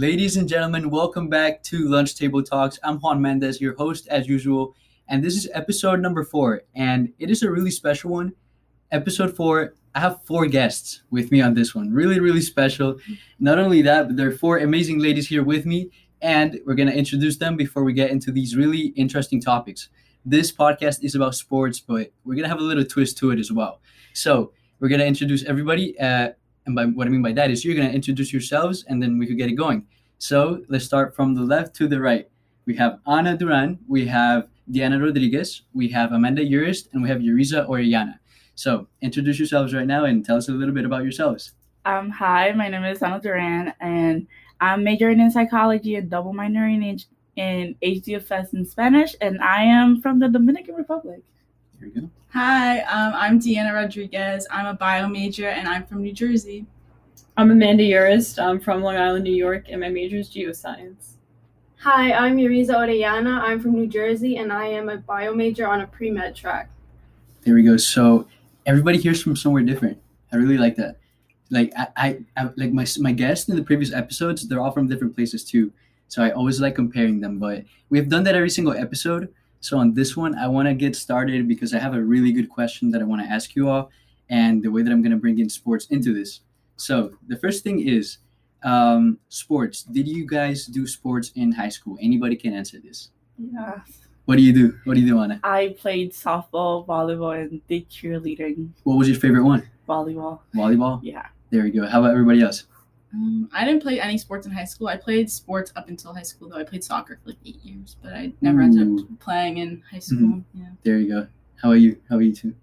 Ladies and gentlemen, welcome back to Lunch Table Talks. I'm Juan Mendez, your host as usual, and this is episode number four, and it is a really special one. Episode four, I have four guests with me on this one. Really, really special. Not only that, but there are four amazing ladies here with me, and we're gonna introduce them before we get into these really interesting topics. This podcast is about sports, but we're gonna have a little twist to it as well. So we're gonna introduce everybody. Uh, and by what I mean by that is you're gonna introduce yourselves, and then we could get it going. So let's start from the left to the right. We have Ana Duran, we have Diana Rodriguez, we have Amanda Urist, and we have Yuriza Orellana. So introduce yourselves right now and tell us a little bit about yourselves. Um, hi, my name is Ana Duran, and I'm majoring in psychology and double minoring in, in HDFS in Spanish, and I am from the Dominican Republic. Here we go. Hi, um, I'm Deanna Rodriguez. I'm a bio major and I'm from New Jersey. I'm Amanda Urist. I'm from Long Island, New York, and my major is geoscience. Hi, I'm Yuriza Orellana. I'm from New Jersey, and I am a bio major on a pre med track. There we go. So everybody hears from somewhere different. I really like that. Like I, I, I like my my guests in the previous episodes, they're all from different places too. So I always like comparing them. But we have done that every single episode. So on this one, I want to get started because I have a really good question that I want to ask you all, and the way that I'm going to bring in sports into this. So the first thing is um, sports. Did you guys do sports in high school? Anybody can answer this. Yeah. What do you do? What do you do, Ana? I played softball, volleyball, and did cheerleading. What was your favorite one? Volleyball. Volleyball. Yeah. There we go. How about everybody else? Um, I didn't play any sports in high school. I played sports up until high school, though. I played soccer for like eight years, but I never ended up playing in high school. Yeah. There you go. How are you? How are you two?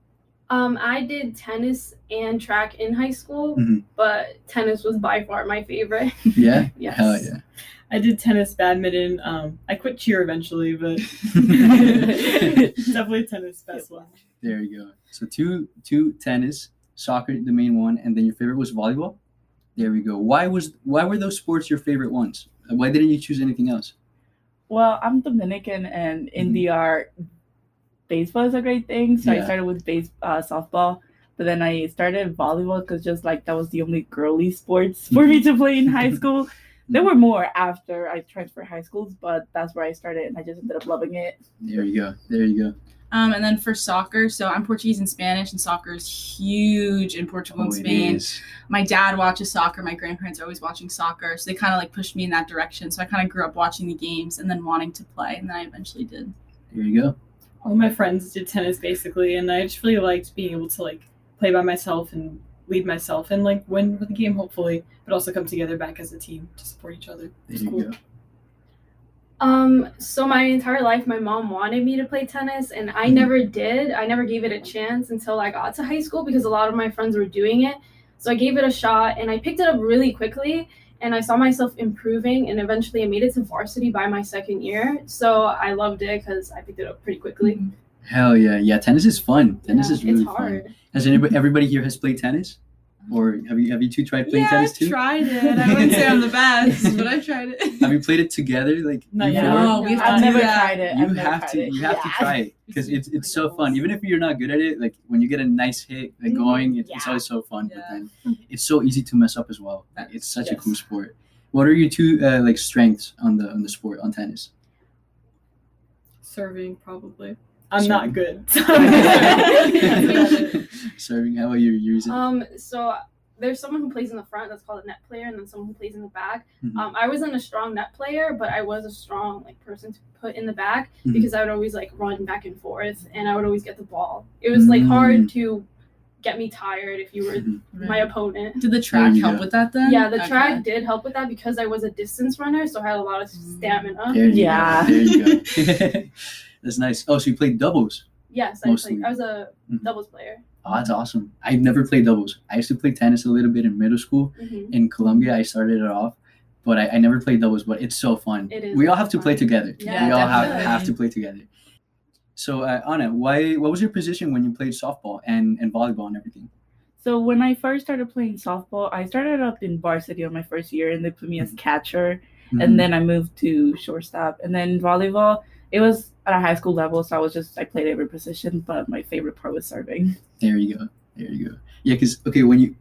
Um, I did tennis and track in high school, Mhm. but tennis was by far my favorite. Yeah. Yes. Hell yeah. I did tennis, badminton. Um, I quit cheer eventually, but definitely tennis best one. There you go. So two two tennis, soccer the main one, and then your favorite was volleyball. There we go. Why was why were those sports your favorite ones? Why didn't you choose anything else? Well, I'm Dominican, and in Mhm. DR, baseball is a great thing. So Yeah. I started with base uh, softball, but then I started volleyball because just like that was the only girly sports for me to play in high school. There were more after I transferred high schools, but that's where I started, and I just ended up loving it. There you go. There you go. Um, and then for soccer, so I'm Portuguese and Spanish, and soccer is huge in Portugal and Oh, it Spain. is. My dad watches soccer. My grandparents are always watching soccer, so they kind of like pushed me in that direction. So I kind of grew up watching the games and then wanting to play, and then I eventually did. There you go. All my friends did tennis basically, and I just really liked being able to like play by myself and lead myself and like win with the game hopefully, but also come together back as a team to support each other. There It's you cool. go. Um, so my entire life, my mom wanted me to play tennis, and I Mhm. never did. I never gave it a chance until I got to high school because a lot of my friends were doing it. So I gave it a shot, and I picked it up really quickly. And I saw myself improving, and eventually I made it to varsity by my second year. So I loved it because I picked it up pretty quickly. Hell yeah. Yeah, tennis is fun. Tennis Yeah, is really it's hard. fun. Has anybody everybody here has played tennis? Or have you have you two tried playing yeah, tennis I've too? tried it. I wouldn't say I'm the best, but I tried it. Have you played it together like Not you No, we have to I've never that. tried it. you I've have to it. you have to try it because it's it's so fun even if you're not good at it like when you get a nice hit like Mhm. going it, it's Yeah. always so fun but Yeah. then it's so easy to mess up as well it's such a cool sport what are your two uh, like strengths on the on the sport on tennis Serving probably. I'm Serving. not good. serving how are you using Um, so there's someone who plays in the front that's called a net player, and then someone who plays in the back. Mhm. Um, I wasn't a strong net player, but I was a strong like person to put in the back Mhm. because I would always like run back and forth, and I would always get the ball. It was like hard Mm. to get me tired if you were Mhm. my opponent. Did the track you help go. with that then? Yeah, the Okay. track did help with that because I was a distance runner, so I had a lot of Mm. stamina. there you Yeah. go. there you go that's nice oh so you played doubles Yes, I Mostly. played. I was a Mhm. doubles player. oh that's awesome I've never played doubles I used to play tennis a little bit in middle school hmm in Colombia. I started it off, but I, I never played doubles. But it's so fun. It is We all so have to play together. Yeah, we all have, definitely. have to play together. So uh, Ana, why? What was your position when you played softball and, and volleyball and everything? So when I first started playing softball, I started up in varsity on my first year, and they put me as catcher. Mhm. and then I moved to shortstop. And then volleyball, it was at a high school level, so I was just I played every position, but my favorite part was serving. there you go, there you go. Yeah, because okay, when you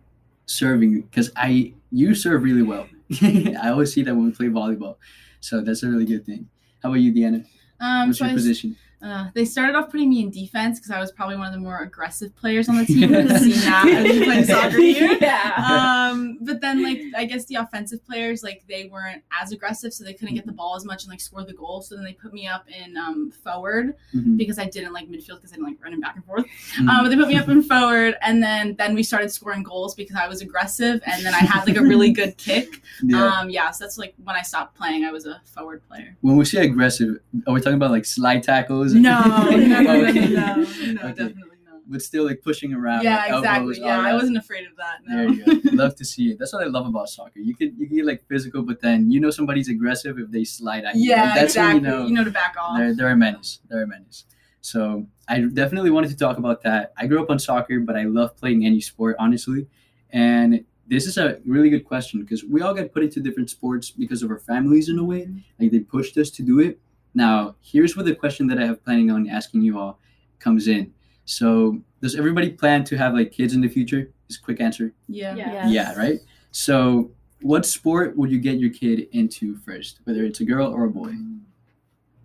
serving, because I you serve really well, I always see that when we play volleyball, so that's a really good thing. How about you, Deanna? Um, What's so your I s- position? Uh, they started off putting me in defense because I was probably one of the more aggressive players on the team. Seen that as playing soccer here. yeah. Um, but then like I guess the offensive players like they weren't as aggressive, so they couldn't get the ball as much and like score the goal. So then they put me up in um, forward Mhm. because I didn't like midfield because I didn't like running back and forth. Mhm. Um, but they put me up in forward, and then then we started scoring goals because I was aggressive, and then I had like a really good kick. yeah. Um, yeah, so that's like when I stopped playing, I was a forward player. when we say aggressive, are we talking about like slide tackles? No, no, no, no, Okay. no, no, Okay. definitely not. But still, like pushing around. Yeah, like, exactly. elbows, Yeah, I wasn't afraid of that. No. There you go. love to see it. That's what I love about soccer. You could you can get like physical, but then you know somebody's aggressive if they slide at you. Yeah, Like, that's exactly. when you know you know to back off. they're they're a menace. They're a menace. So I definitely wanted to talk about that. I grew up on soccer, but I love playing any sport, honestly. And this is a really good question because we all get put into different sports because of our families in a way. Mm-hmm. Like they pushed us to do it. Now, here's where the question that I have planning on asking you all comes in. So, does everybody plan to have like kids in the future? Just quick answer. Yeah. Yeah. Yes. Yeah, right. So, what sport would you get your kid into first, whether it's a girl or a boy? Mm.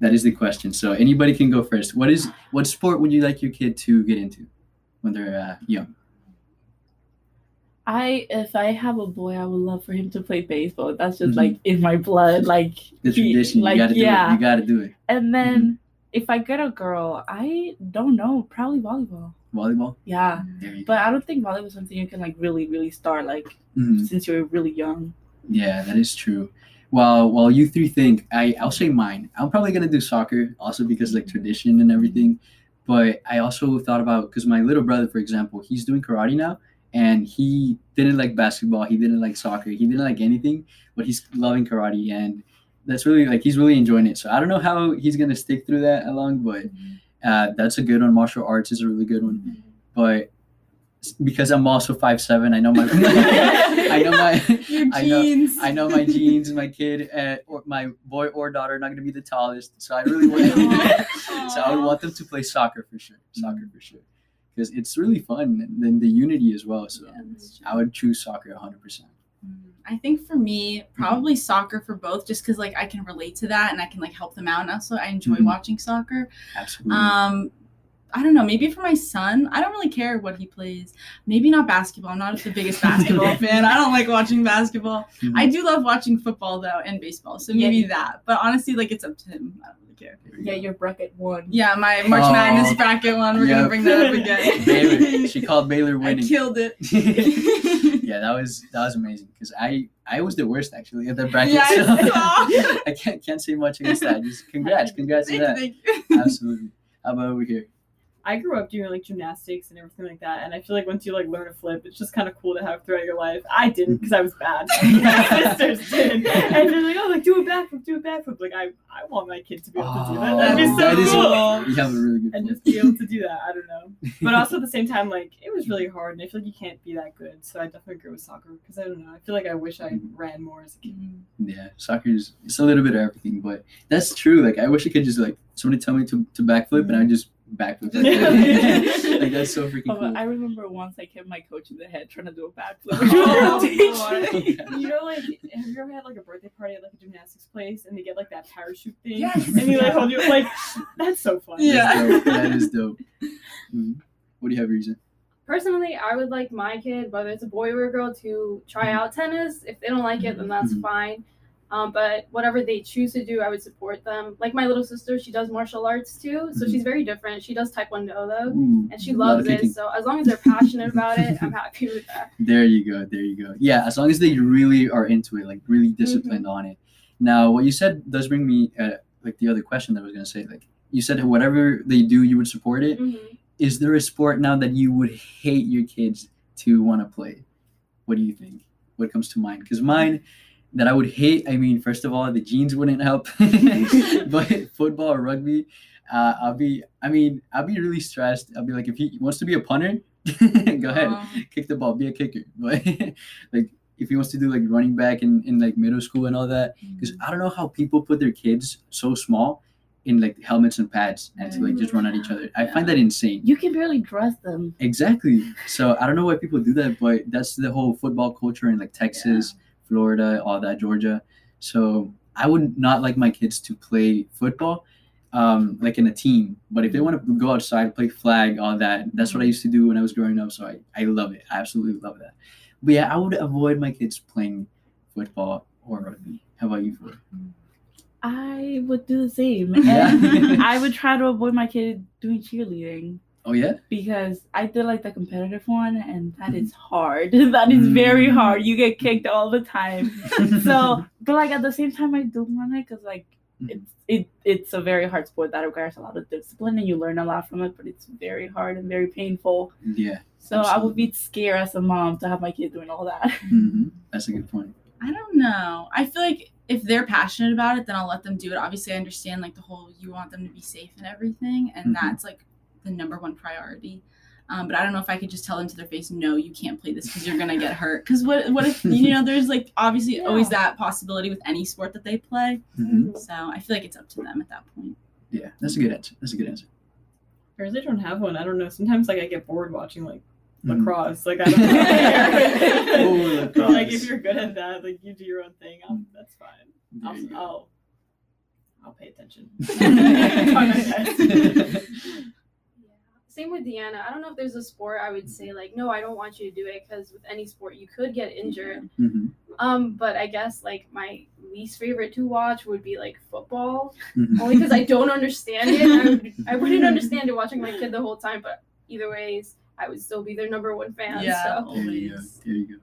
That is the question. So, anybody can go first. What is what sport would you like your kid to get into when they're uh, young? I if I have a boy, I would love for him to play baseball. That's just Mhm. like in my blood. Like The he- tradition. like you gotta do yeah. it. You gotta do it. And then if I get a girl, I don't know. Probably volleyball. Volleyball. Yeah, There you go. but I don't think volleyball is something you can like really, really start like Mhm. since you're really young. Yeah, that is true. While while you three think, I I'll say mine. I'm probably gonna do soccer also because like tradition and everything. But I also thought about because my little brother, for example, he's doing karate now, and he didn't like basketball, he didn't like soccer, he didn't like anything, but he's loving karate, and that's really like he's really enjoying it. So I don't know how he's gonna stick through that along, but uh, that's a good one. Martial arts is a really good one, but because I'm also five seven, I know my I know my I know- jeans. I know my genes, my kid, uh, or my boy or daughter are not going to be the tallest. So I really want, so I would want them to play soccer for sure, soccer for sure, because it's really fun and then the unity as well. So Yeah. I would choose soccer 100. percent I think for me, probably soccer for both, just because like I can relate to that and I can like help them out, and also I enjoy Mhm. watching soccer. Absolutely. Um, I don't know. Maybe for my son, I don't really care what he plays. Maybe not basketball. I'm not the biggest basketball fan. I don't like watching basketball. Mhm. I do love watching football though and baseball. So Yeah. maybe that. But honestly, like it's up to him. I don't really care. Yeah, your bracket one. Yeah, my March Oh. Madness bracket one. We're Yep. gonna bring that up again. Baylor. She called Baylor I winning. killed it. yeah, that was that was amazing because I I was the worst actually at the bracket. Yeah, I so saw. I can't can't say much against that. Just congrats, congrats to Thank you, that. thank you. Absolutely. How about over here? I grew up doing like gymnastics and everything like that, and I feel like once you like learn a flip, it's just kind of cool to have throughout your life. I didn't mm-hmm. because I was bad. My sisters did, and they're like, "Oh, like do a backflip, do a backflip." Like I, I want my kid to be able to do that. That'd be oh, so Oh, is- cool. You have a really good and point. just be able to do that. I don't know, but also at the same time, like it was really hard, and I feel like you can't be that good. So I definitely agree with soccer because I don't know. I feel like I wish I mm-hmm. ran more as a kid. Yeah, soccer's it's a little bit of everything, but that's true. Like I wish I could just like somebody tell me to, to backflip and I mm-hmm. just backflip. like that's so freaking Oh, cool. I remember once I kept my coach in the head trying to do a backflip. Oh, You know, like, have you ever had like a birthday party at like a gymnastics place and they get like that parachute thing? Yes. And you like hold you like that's so fun. Yeah. That's dope. that is dope. Mhm. What do you have, reason? Personally, I would like my kid, whether it's a boy or a girl, to try out tennis. If they don't like it, then that's Mhm. fine. Um, but whatever they choose to do, I would support them. Like my little sister, she does martial arts too, so Mhm. she's very different. She does taekwondo though, Ooh, and she loves it. So as long as they're passionate about it, I'm happy with that. There you go. There you go. Yeah, as long as they really are into it, like really disciplined on it. Now, what you said does bring me uh, like the other question that I was gonna say. Like you said, whatever they do, you would support it. Mhm. Is there a sport now that you would hate your kids to want to play? What do you think? What comes to mind? Because mine that I would hate. I mean, first of all, the jeans wouldn't help, but football or rugby, uh, I'll be. I mean, I'll be really stressed. I'll be like, if he wants to be a punter, go ahead Um, kick the ball, be a kicker. But like if he wants to do like running back in, in like middle school and all that, because I don't know how people put their kids so small in like helmets and pads and to like just run at each other. I find that insane. You can barely dress them. Exactly. So I don't know why people do that, but that's the whole football culture in like Texas. Florida, all that Georgia. So I would not like my kids to play football, um, like in a team. But if they want to go outside, play flag, all that, that's what I used to do when I was growing up. So I, I love it. I absolutely love that. But yeah, I would avoid my kids playing football or rugby. How about you, Flora? I would do the same. And I would try to avoid my kid doing cheerleading Oh yeah. because I did like the competitive one, and that is hard. that is very Mm. hard. You get kicked all the time. so, but like at the same time, I do want it because like Mhm. it's it it's a very hard sport that requires a lot of discipline, and you learn a lot from it. But it's very hard and very painful. yeah, So I would be scared as a mom to have my kid doing all that. hmm that's a good point. I don't know. I feel like if they're passionate about it, then I'll let them do it. Obviously, I understand like the whole you want them to be safe and everything, and Mhm. that's like the number one priority. Um, but I don't know if I could just tell them to their face, no, you can't play this because you're gonna get hurt. Because what what if you know? There's like obviously always that possibility with any sport that they play. Mhm. So I feel like it's up to them at that point. Yeah, that's a good answer. That's a good answer. I really don't have one. I don't know. Sometimes like I get bored watching like Mhm. lacrosse. Like I don't know. Oh, But, like if you're good at that, like you do your own thing. i that's fine. I'll. I'll I'll pay attention. Try my best. Same with Deanna. I don't know if there's a sport I would say like, no, I don't want you to do it because with any sport you could get injured. Mhm, Um, but I guess like my least favorite to watch would be like football, mhm. only because I don't understand it. I, would, I wouldn't understand it watching my kid the whole time, but either ways, I would still be their number one fan. Yeah. So. There you go. There you go.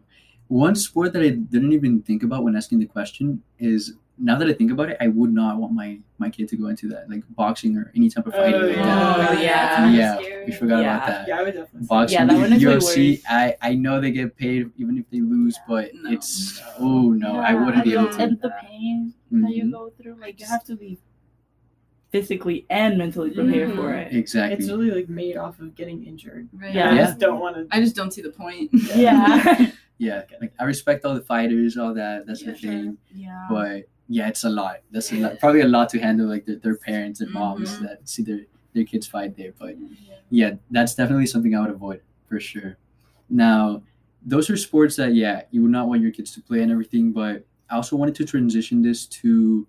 One sport that I didn't even think about when asking the question is now that I think about it, I would not want my my kid to go into that, like boxing or any type of fighting. Oh, like yeah. that. Oh, yeah. Yeah, we forgot Yeah. about that. Yeah, I would definitely. Boxing, Yeah, that one is way UFC. worse. I I know they get paid even if they lose, Yeah. but No. it's oh no, I wouldn't be able to. And the pain that you Mhm. go through, like you have to be physically and mentally prepared for Mhm. it. Exactly. It's really like made off of getting injured. Right. Yeah. I just don't want to. I just don't see the point. Yeah. yeah, like I respect all the fighters, all that. That's the Yeah, thing. yeah. but yeah, it's a lot. That's a lot, probably a lot to handle, like their, their parents and moms Mhm. that see their, their kids fight there. But yeah, that's definitely something I would avoid for sure. Now, those are sports that yeah, you would not want your kids to play and everything. But I also wanted to transition this to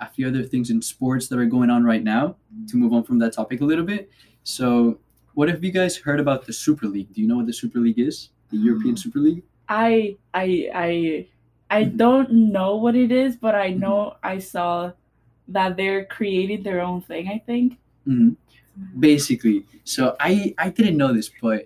a few other things in sports that are going on right now to move on from that topic a little bit. So, what have you guys heard about the Super League? Do you know what the Super League is? The European Super League? I I I I don't know what it is, but I know I saw that they're creating their own thing. I think. Mhm. Basically, so I I didn't know this, but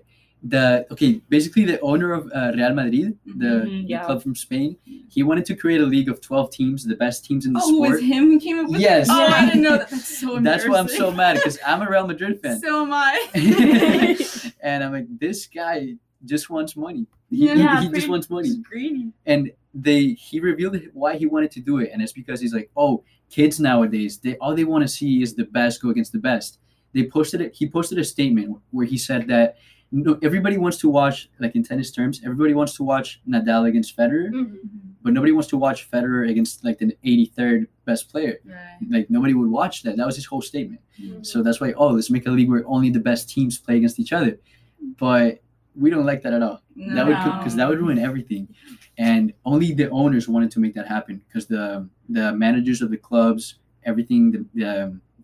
the okay, basically the owner of uh, Real Madrid, the, Mhm, the club from Spain, he wanted to create a league of twelve teams, the best teams in the Oh, it was sport. him who came up with Yes. it? Oh, I didn't know that. That's so That's why I'm so mad because I'm a Real Madrid fan, So am I. and I'm like, this guy just wants money. He, Yeah, he- Yeah, he just wants money. Just greedy. and they he revealed why he wanted to do it and it's because he's like oh kids nowadays they all they want to see is the best go against the best they posted it he posted a statement where he said that no, everybody wants to watch like in tennis terms everybody wants to watch nadal against federer Mhm. but nobody wants to watch federer against like the 83rd best player Right. like nobody would watch that that was his whole statement Mhm. so that's why oh let's make a league where only the best teams play against each other but we don't like that at all that would No. because that would ruin everything and only the owners wanted to make that happen because the the managers of the clubs everything the, the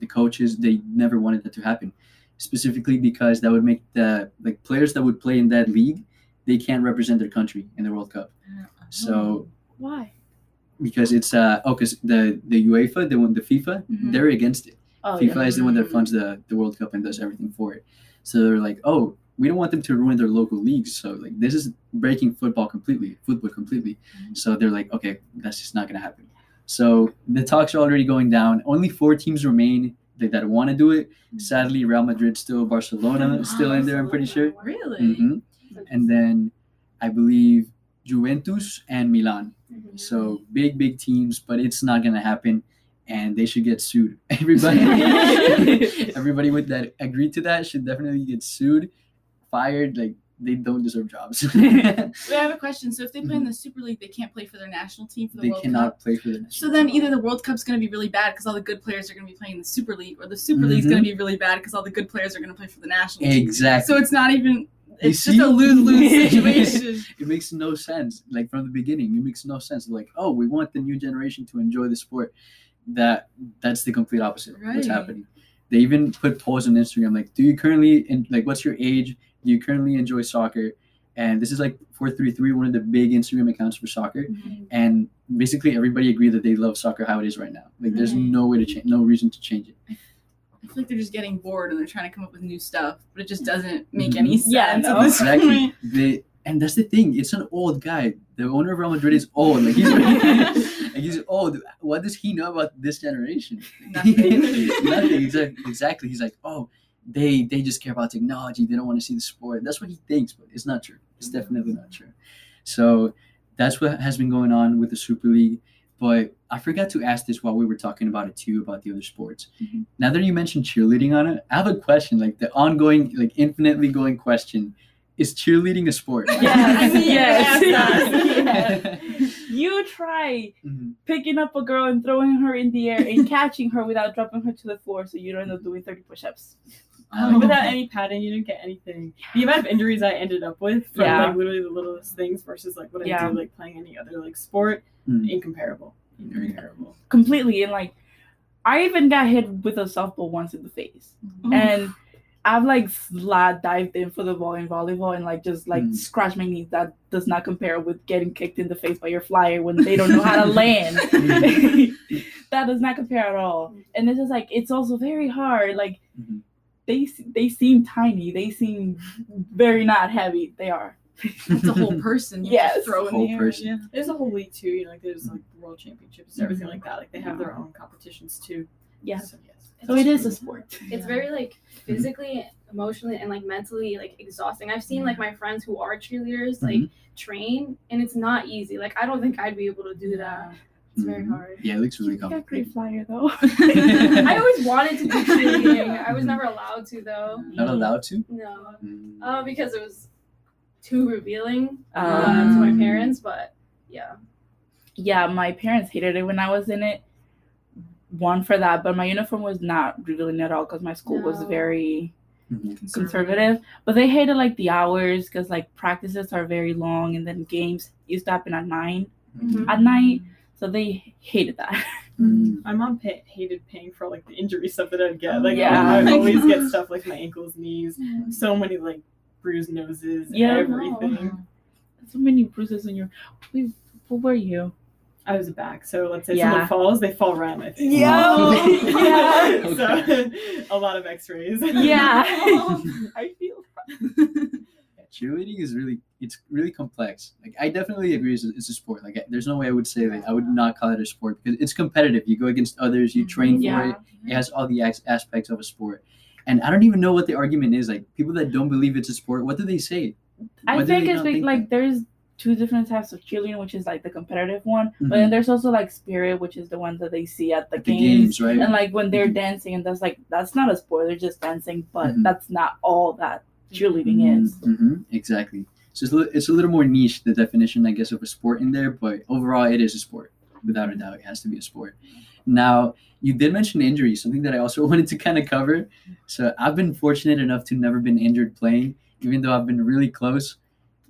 the coaches they never wanted that to happen specifically because that would make the like players that would play in that league they can't represent their country in the world cup so Why? because it's uh oh because the the uefa the one the fifa Mhm. they're against it Oh FIFA yeah. is the one that Mm. funds the, the World Cup and does everything for it. So they're like, oh, we don't want them to ruin their local leagues. So like this is breaking football completely, football completely. So they're like, okay, that's just not gonna happen. So the talks are already going down. Only four teams remain that, that want to do it. Sadly, Real Madrid still, Barcelona still in there. I'm pretty sure. Really? hmm And then I believe Juventus and Milan. Mhm. So big, big teams, but it's not gonna happen, and they should get sued. Everybody, everybody with that agreed to that should definitely get sued, fired. Like they don't deserve jobs. I have a question. So if they play in the Super League, they can't play for their national team for the they World cannot Cup. play for the. So then either the World Cup's going to be really bad because all the good players are going to be playing in the Super League, or the Super League's Mhm. going to be really bad because all the good players are going to play for the national team. Exactly. So it's not even it's just a lose lose situation. it makes no sense. Like from the beginning, it makes no sense. Like, oh, we want the new generation to enjoy the sport. That that's the complete opposite of what's happening. They even put polls on Instagram like, do you currently in like what's your age? Do you currently enjoy soccer? And this is like four three three, one of the big Instagram accounts for soccer. Mm-hmm. And basically everybody agreed that they love soccer how it is right now. Like there's no way to change no reason to change it. I feel like they're just getting bored and they're trying to come up with new stuff, but it just mm-hmm. doesn't make mm-hmm. any sense. Yeah, no. Exactly. They and that's the thing. It's an old guy. The owner of Real Madrid is old. Like he's like he's old. What does he know about this generation? Nothing. Nothing. Exactly. Exactly. He's like, oh, they they just care about technology. They don't want to see the sport. That's what he thinks, but it's not true. It's definitely not true. So that's what has been going on with the Super League. But I forgot to ask this while we were talking about it too about the other sports. Mhm. Now that you mentioned cheerleading on it, I have a question. Like the ongoing, like infinitely going question: Is cheerleading a sport? Yes, Yes, yes, yes. You try Mhm. picking up a girl and throwing her in the air and catching her without dropping her to the floor so you don't end up doing 30 push-ups. Like, without any padding, you didn't get anything. The amount of injuries I ended up with from Yeah. like literally the littlest things versus like what I Yeah. do like playing any other like sport, Mm. incomparable. Incomparable. Completely. And like, I even got hit with a softball once in the face. And I've like slide dived in for the ball in volleyball and like just like Mm. scratched my knees. That does not compare with getting kicked in the face by your flyer when they don't know how to land. that does not compare at all. And it's just like it's also very hard. Like Mhm. They they seem tiny. They seem very not heavy. They are. That's a whole person. You Yes. throw in Whole the person. Yeah. There's a whole league too. You know, like there's like world championships, everything mm-hmm. like that. Like they have their own competitions too. Yeah. So yes. So it is a sport. It's very like physically, emotionally, and like mentally like exhausting. I've seen mm-hmm. like my friends who are cheerleaders like mm-hmm. train, and it's not easy. Like I don't think I'd be able to do that. It's very Mhm. hard. Yeah, it looks really You got a great flyer though. I always wanted to do cheerleading. I was never allowed to though. Not allowed to. No, Mm. uh, because it was too revealing uh, Um, to my parents. But yeah, yeah, my parents hated it when I was in it. One for that, but my uniform was not revealing at all because my school was very Mhm. conservative. But they hated like the hours because like practices are very long and then games used to happen at nine Mhm. at night. So they hated that. Mm. My mom pay- hated paying for like the injury stuff that I'd get. Like Yeah. I would Oh always get stuff like my ankles, knees, so many like bruised noses, Yeah. everything. so many bruises in your. Wait, what were you? I was a back, so let's say Yeah. someone falls, they fall right on my face. Yo! Yeah. so a lot of X-rays. Yeah, I feel. Yeah, cheerleading is really it's really complex. Like I definitely agree, it's a, it's a sport. Like I- there's no way I would say that I would not call it a sport because it's competitive. You go against others, you train for it. It has all the as- aspects of a sport. And I don't even know what the argument is. Like people that don't believe it's a sport, what do they say? I Why think it's like, think like there's two different types of cheerleading, which is like the competitive one, Mhm. but then there's also like spirit, which is the one that they see at the, At the games. games, right? And like when they're Mhm. dancing, and that's like that's not a sport; they're just dancing, but Mhm. that's not all that cheerleading is. hmm Exactly. So it's a, li- it's a little more niche, the definition, I guess, of a sport in there, but overall, it is a sport. Without a doubt, it has to be a sport. Now, you did mention injuries, something that I also wanted to kind of cover. So I've been fortunate enough to never been injured playing, even though I've been really close.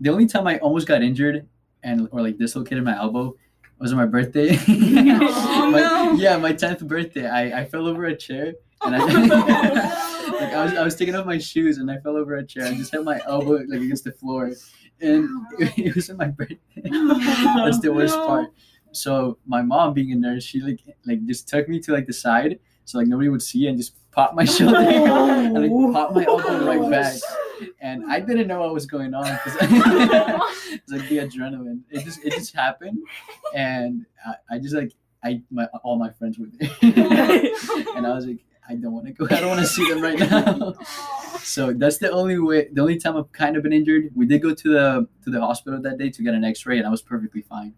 The only time I almost got injured and or like dislocated my elbow was on my birthday. Oh, My- no. Yeah, my tenth birthday. I, I fell over a chair and I like I was I was taking off my shoes and I fell over a chair and just hit my elbow like against the floor, and it, was in my birthday. That's the worst part. So my mom, being a nurse, she like like just took me to like the side so like nobody would see and just popped my shoulder and like popped my elbow right back. And I didn't know what was going on because it's like the adrenaline. It just it just happened, and I, I just like I my all my friends were there, and I was like I don't want to go. I don't want to see them right now. So that's the only way. The only time I've kind of been injured. We did go to the to the hospital that day to get an X-ray, and I was perfectly fine.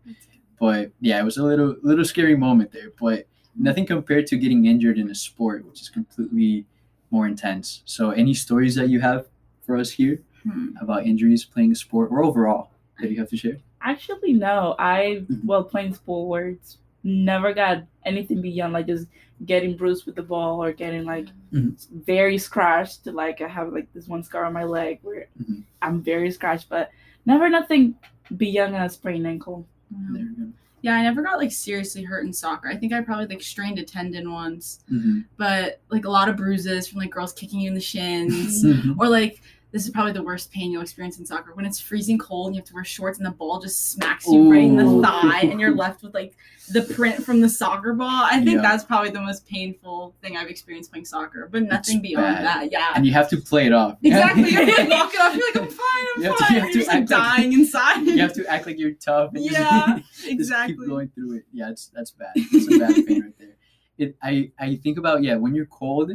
But yeah, it was a little little scary moment there. But nothing compared to getting injured in a sport, which is completely more intense. So any stories that you have for us here Hmm. about injuries playing a sport or overall that you have to share? Actually, no. I Mhm. well playing sports never got anything beyond like just getting bruised with the ball or getting like Mhm. very scratched. Like I have like this one scar on my leg where Mhm. I'm very scratched, but never nothing beyond a sprained ankle. There we go. Yeah, I never got like seriously hurt in soccer. I think I probably like strained a tendon once, Mhm. but like a lot of bruises from like girls kicking you in the shins. Mhm. or like this is probably the worst pain you'll experience in soccer when it's freezing cold and you have to wear shorts and the ball just smacks you right in the thigh and you're left with like the print from the soccer ball. I think Yeah. that's probably the most painful thing I've experienced playing soccer, but nothing It's beyond bad. that. Yeah. And you have to play it off. Exactly. You're like walk it off. You're like, I'm fine. I'm You have to- fine. you have you're to just like dying inside. you have to act like you're tough. And just- Yeah, just exactly. keep going through it. Yeah, it's that's bad. It's a bad pain right there. It I I think about yeah when you're cold.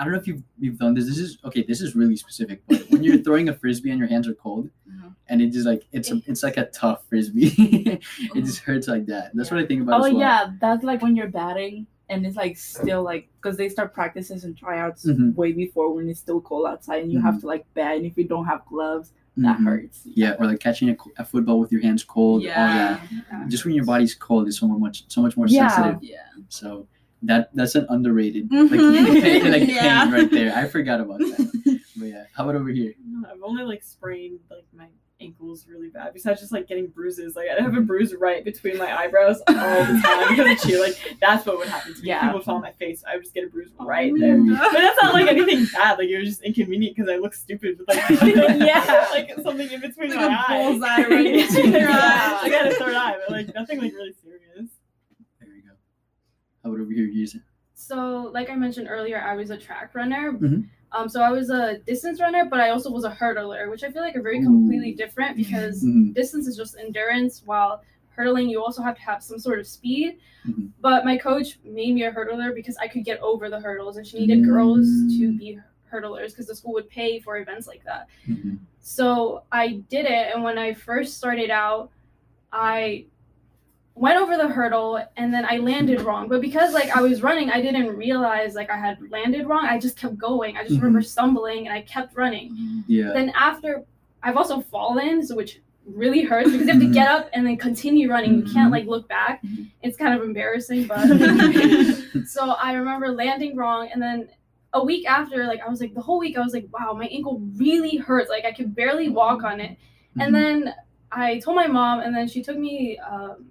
I don't know if you've you've done this. This is okay. This is really specific. But when you're throwing a frisbee and your hands are cold, Mhm. and it just like it's a, it's like a tough frisbee. it just hurts like that. That's what I think about. Oh well. yeah, that's like when you're batting and it's like still like because they start practices and tryouts Mhm. way before when it's still cold outside and you have to like bat and if you don't have gloves that Mhm. hurts. Yeah, or like catching a, a football with your hands cold. Yeah. All that. Just when your body's cold it's so much so much more Yeah. sensitive. Yeah. So that that's an underrated Mhm. like, pain, like Yeah. pain right there. I forgot about that. But yeah, how about over here? I've only like sprained like my ankles really bad. Besides just like getting bruises, like I have a bruise right between my eyebrows all the time because of cheer. Like that's what would happen to me. Yeah. People would fall on my face. I would just get a bruise Oh, right man. there. But that's not like anything bad. Like it was just inconvenient because I look stupid with like Yeah. like something in between Like my a eyes. bullseye right in between your yeah, eyes. I got a third eye, but like nothing like really serious. How about over here, Yuza? So, like I mentioned earlier, I was a track runner. Mhm. Um, so I was a distance runner, but I also was a hurdler, which I feel like are very Ooh. completely different because Mhm. distance is just endurance, while hurdling you also have to have some sort of speed. Mhm. But my coach made me a hurdler because I could get over the hurdles, and she needed girls to Mm. be hurdlers because the school would pay for events like that. Mhm. So I did it, and when I first started out, I went over the hurdle and then I landed wrong. But because like I was running, I didn't realize like I had landed wrong. I just kept going. I just Mhm. remember stumbling and I kept running. Yeah. Then after, I've also fallen, so which really hurts because you have to get up and then continue running. You can't like look back. Mhm. It's kind of embarrassing, but so I remember landing wrong and then a week after like I was like the whole week I was like wow my ankle really hurts like I could barely walk on it and then I told my mom and then she took me um,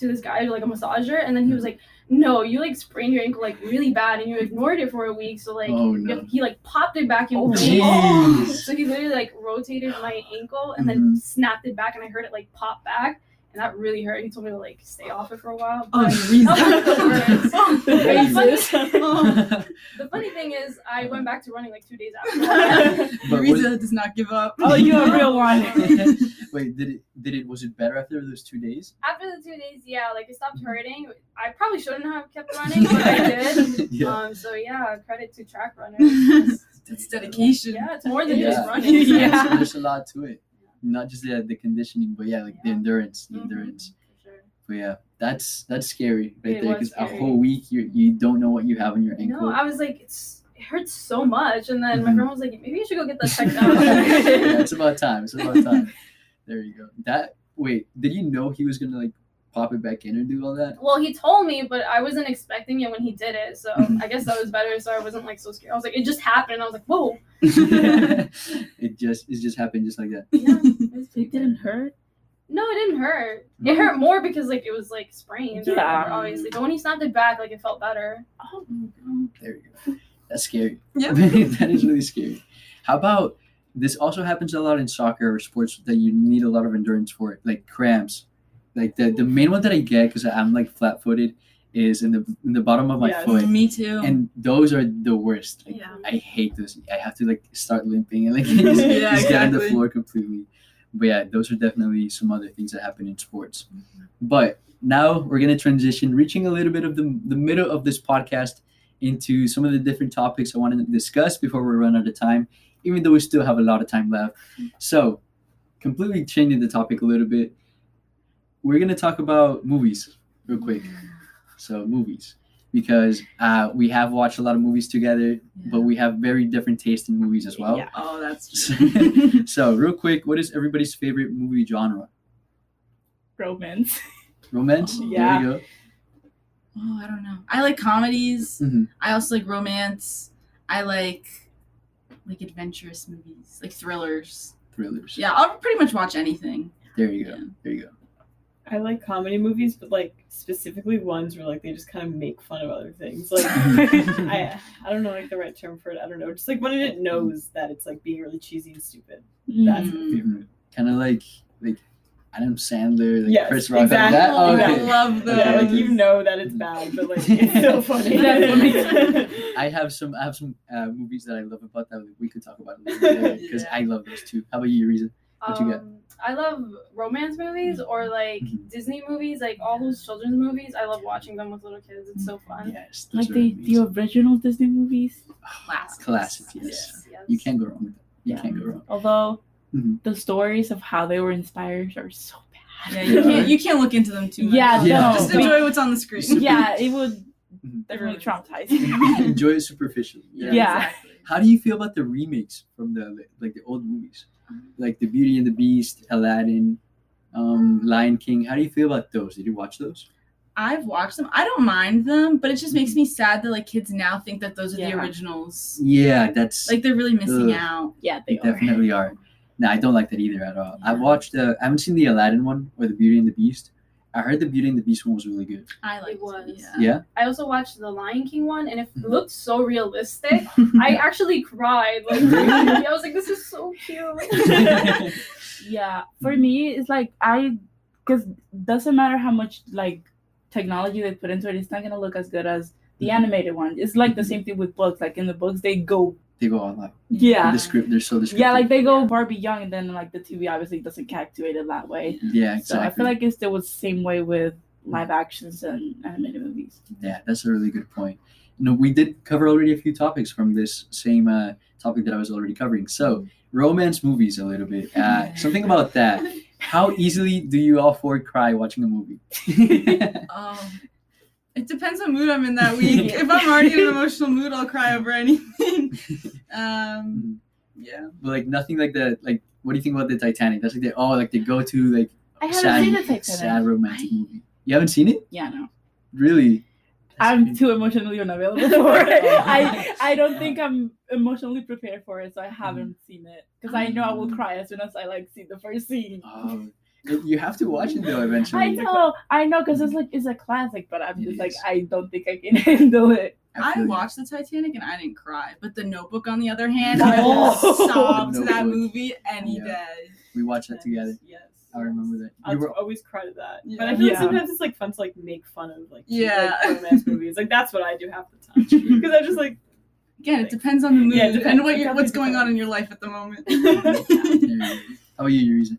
to this guy like a massager and then he was like no you like sprained your ankle like really bad and you ignored it for a week so like Oh, no. he like popped it back in Oh, place so he literally like rotated my ankle and Mhm. then snapped it back and I heard it like pop back and that really hurt he told me to like stay off it for a while Oh, but- Oh, The the, funny, the funny thing is, I went back to running like two days after. that. But was- Risa does not give up. Oh, you're a real one. Wait, did it did it was it better after those two days? after the two days, yeah, like it stopped hurting. I probably shouldn't have kept running, but I did. yeah. Um, so yeah, credit to track runners. That's dedication. Yeah, it's more than yeah. just running. Yeah. So there's a lot to it. Not just the, the conditioning, but yeah, like the endurance, the Mhm, endurance. for sure. But yeah, that's that's scary right It there because a whole week you you don't know what you have on your ankle. No, I was like, it's it hurts so much, and then my Mhm. friend was like, maybe you should go get that checked yeah, out. it's about time. It's about time. There you go. That wait, did you know he was gonna like pop it back in and do all that? well, he told me, but I wasn't expecting it when he did it, so. I guess that was better. So I wasn't like so scared. I was like, it just happened. I was like, whoa. it just it just happened just like that. Yeah, it It didn't hurt. No, it didn't hurt. It hurt more because like it was like sprained. Yeah. whatever, obviously. But when he snapped it back, like it felt better. Oh, There you go. That's scary. Yeah. that is really scary. How about this also happens a lot in soccer or sports that you need a lot of endurance for it, like cramps. Like the, the main one that I get because I'm like flat footed is in the in the bottom of my Yes. foot. Me too. And those are the worst. Like, yeah. I hate those. I have to like start limping and like just, Yeah, just get on the floor completely. But yeah, those are definitely some other things that happen in sports. Mm-hmm. But now we're gonna transition, reaching a little bit of the the middle of this podcast into some of the different topics I want to discuss before we run out of time. Even though we still have a lot of time left, so completely changing the topic a little bit, we're gonna talk about movies real quick. So movies, because uh, we have watched a lot of movies together, but we have very different taste in movies as well. Yeah. Oh, that's so real quick, what is everybody's favorite movie genre? romance. Romance. Yeah. There you go. Oh, I don't know. I like comedies. Mhm. I also like romance. I like like adventurous movies, like thrillers. thrillers. Yeah, I'll pretty much watch anything. There you go. Yeah. There you go. I like comedy movies, but like specifically ones where like they just kind of make fun of other things. Like I I don't know like the right term for it. I don't know. Just like when it knows that it's like being really cheesy and stupid. That's my Mm. favorite. Kind of like like Adam Sandler, like Yes, Chris Rock. exactly. That? Oh, I love those. Yeah, like you know that it's bad, but like it's still funny. That's funny. I have some I have some uh, movies that I love about that we could talk about a little bit because Yeah. I love those too. How about you, Reason? What you got? Um, I love romance movies or like Mhm. Disney movies, like all those children's movies. I love watching them with little kids. It's so fun. Yes, like the, the original Disney movies. Classics. classic. Yes. Yes, yes. you can't go wrong with that. You Yeah. can't go wrong. Although Mhm. the stories of how they were inspired are so bad. Yeah, you can't you can't look into them too much. Yeah, Yeah. no. Just enjoy what's on the screen. yeah, it would Mhm. definitely traumatize. Enjoy it superficially. Yeah. Yeah. Exactly. How do you feel about the remakes from the like the old movies, like the Beauty and the Beast, Aladdin, um, Lion King? How do you feel about those? Did you watch those? I've watched them. I don't mind them, but it just makes me sad that like kids now think that those are the originals. Yeah, that's Like they're really missing Ugh. out. yeah, they they are. definitely are. No, I don't like that either at all. I've watched. Uh, I haven't seen the Aladdin one or the Beauty and the Beast. I heard the Beauty and the Beast one was really good. I like It was. Yeah. Yeah. I also watched the Lion King one, and it Mhm. looked so realistic. I actually cried. Like I was like, "This is so cute." Yeah, for me, it's like I, because doesn't matter how much like technology they put into it, it's not gonna look as good as the Mhm. animated one. It's like the same thing with books. Like in the books, they go they go all out. yeah, The script, they're so descriptive. yeah, like they go Yeah. far beyond, and then like the TV obviously doesn't calculate it that way. Yeah, exactly. So I feel like it's still was the same way with live actions and animated movies. Yeah, that's a really good point. You know, we did cover already a few topics from this same uh, topic that I was already covering. So, romance movies a little bit. Uh, something about that. How easily do you all four cry watching a movie? Um, it depends what mood I'm in that week. if I'm already in an emotional mood, I'll cry over anything. Um, yeah. But like nothing like the like. What do you think about the Titanic? That's like the oh like the go to like I sad seen the sad romantic movie. You haven't seen it? Yeah, no. Really? I'm too emotionally unavailable for it. I I don't think I'm emotionally prepared for it, so I haven't seen it because I know I will cry as soon as I like see the first scene. Oh, you have to watch it though eventually. I know, I know, because it's like it's a classic, but I'm It just like. I don't think I can handle it. I feel you. watched the Titanic and I didn't cry, but the Notebook, on the other hand, I will Oh. sob to that movie any Yeah. day. We watched that together. Yes. I remember that. I You were always cry to that. Yeah. But I feel like Yeah. sometimes it's like fun to like make fun of like cute, Yeah. like, romance movies. Like that's what I do half the time because I'm just like Again, it depends on the mood Yeah, it and depends. what you're, what's going on in your life at the moment. There you go. How about you, Yuriza?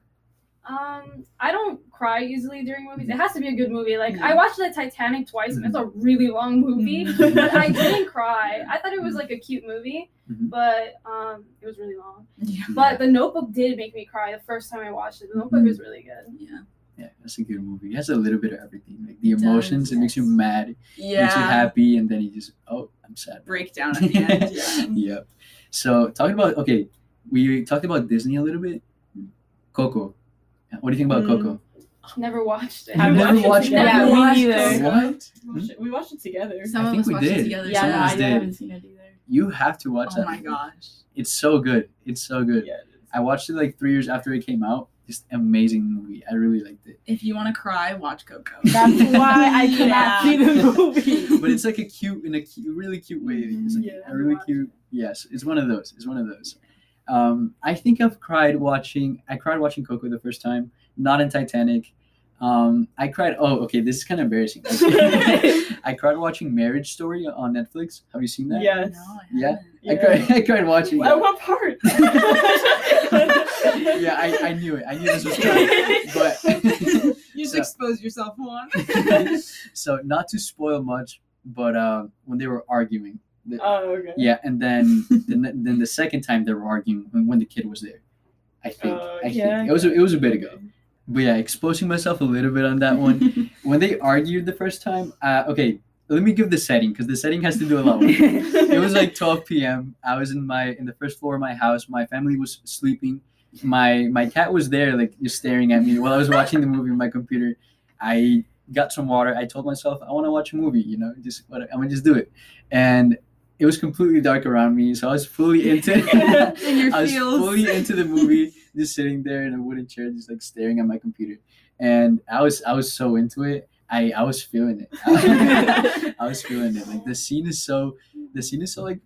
Um, I don't cry easily during movies. It has to be a good movie. Like Yeah. I watched the Titanic twice, and it's a really long movie, Mhm. but I didn't cry. I thought it was like a cute movie, Mhm. but um, it was really long. yeah. But The Notebook did make me cry the first time I watched it. The Notebook was really good. Yeah. Yeah, that's a good movie. It has a little bit of everything. Like the It does, emotions, it makes you mad, it makes you happy, and then you just oh, I'm sad. Breakdown at the end. Yeah. yep. So talking about okay, we talked about Disney a little bit. Coco. What do you think about Mm. Coco? Never watched it. I've never watched it watched together. Coco? Yeah, me Watched neither. What? we watched it, we watched it together. Some I of think us we watched did. it together. Yeah, Some of us I did. haven't seen it either. You have to watch Oh that. my movie. gosh. It's so good. It's so good. Yeah, it is. I watched it like three years after it came out. Just amazing movie. I really liked it. If you want to cry, watch Coco. That's why I cannot Yeah. see the movie. But it's like a cute in a cute, really cute way. It's like Yeah. a really cute. Yes, it's one of those. It's one of those. Um, I think I've cried watching. I cried watching Coco the first time. Not in Titanic. Um, I cried. Oh, okay. This is kind of embarrassing. I cried watching Marriage Story on Netflix. Have you seen that? Yes. No, I Yeah. haven't. I cried. I cried watching. At it. what part? yeah, I, I knew it. I knew this was coming. But You just So- expose yourself one. so not to spoil much, but uh, when they were arguing, the- Oh, okay. yeah, and then then, then the second time they were arguing when, when the kid was there. I think. Oh, I yeah. think it was a, it was a bit ago. But yeah, exposing myself a little bit on that one. when they argued the first time, uh, okay, let me give the setting because the setting has to do a lot with it. It was like 12 p.m. I was in my in the first floor of my house. My family was sleeping. My my cat was there, like just staring at me while I was watching the movie on my computer. I got some water. I told myself I want to watch a movie. You know, just what I'm gonna just do it. And it was completely dark around me, so I was fully into. In your I was feels. fully into the movie. just sitting there in a wooden chair, just like staring at my computer. And I was I was so into it. I I was feeling it. I was feeling it. Like the scene is so the scene is so like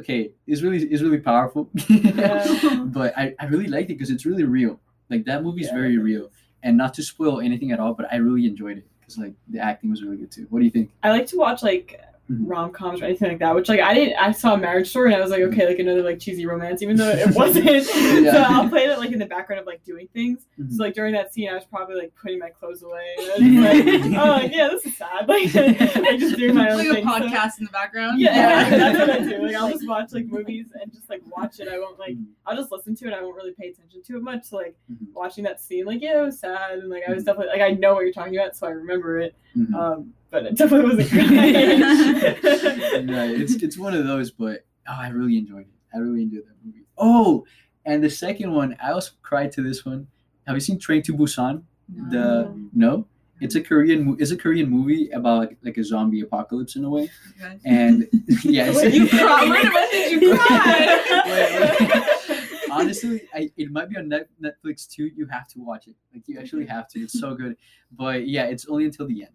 okay, it's really it's really powerful. Yeah. but I, I really liked it because it's really real. Like that movie is Yeah. very real. And not to spoil anything at all, but I really enjoyed it because like the acting was really good too. What do you think? I like to watch like. Rom coms or anything like that. Which like I didn't. I saw a Marriage Story and I was like, okay, like another like cheesy romance, even though it wasn't. Yeah. So I'll play it like in the background of like doing things. Mhm. So like during that scene, I was probably like putting my clothes away. And I was just like, oh like, yeah, this is sad. Like I just doing my own like thing. a so- podcast in the background. Yeah, Yeah. that's what I do. Like I'll just watch like movies and just like watch it. I won't like I'll just listen to it. I won't really pay attention to it much. So like Mhm. watching that scene, like yeah, it was sad, and like I was definitely like I know what you're talking about, so I remember it. Mhm. Um, but it definitely wasn't great. yeah, it's it's one of those, but oh, I really enjoyed it. I really enjoyed that movie. Oh, and the second one, I also cried to this one. Have you seen Train to Busan? The no, it's a Korean. mo- It's a Korean movie about like, like a zombie apocalypse in a way. Okay. And yeah, Wait, you cried? When, when did you cry? Wait, wait. Honestly, I, it might be on Net, Netflix too. You have to watch it. Like you actually have to. It's so good. But yeah, it's only until the end.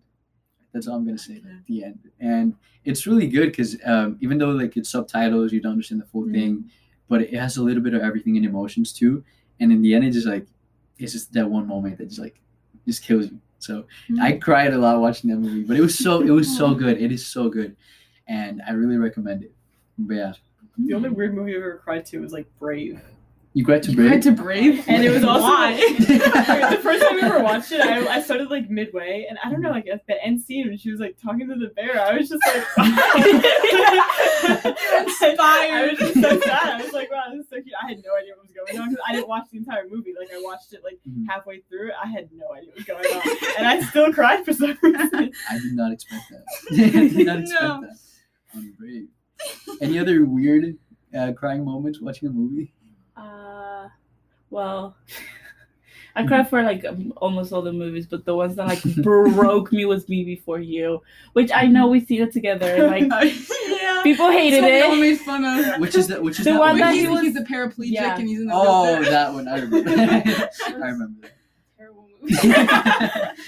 That's all I'm gonna say. Okay. The end, and it's really good because um, even though like it's subtitles, you don't understand the full Mhm. thing, but it has a little bit of everything and emotions too. And in the end, it just like it's just that one moment that just like just kills you. So I cried a lot watching that movie, but it was so it was so good. It is so good, and I really recommend it. But yeah, the only weird movie I've ever cried to was like Brave, you cried to You Brave. cried to Brave? and it was also Why? the first time I ever watched it. I, I started like midway, and I don't know, like at the end scene when she was like talking to the bear, I was just like, I was just so sad. I was like, wow, this is so cute. I had no idea what was going on because I didn't watch the entire movie. Like I watched it like Mhm. halfway through. I had no idea what was going on, and I still cried for some reason. I did not expect that. I did not expect No. that. On Brave. Any other weird uh, crying moments watching a movie? Uh, well, I cried for like um, almost all the movies, but the ones that like broke me was Me Before You, which I know we see it together. And, like yeah. people hated Something all it. made fun of. Which is that? Which is The that one one? that he's, he was- he's a paraplegic Yeah. and he's in the Oh, that one. I remember. I remember that. terrible movie. That's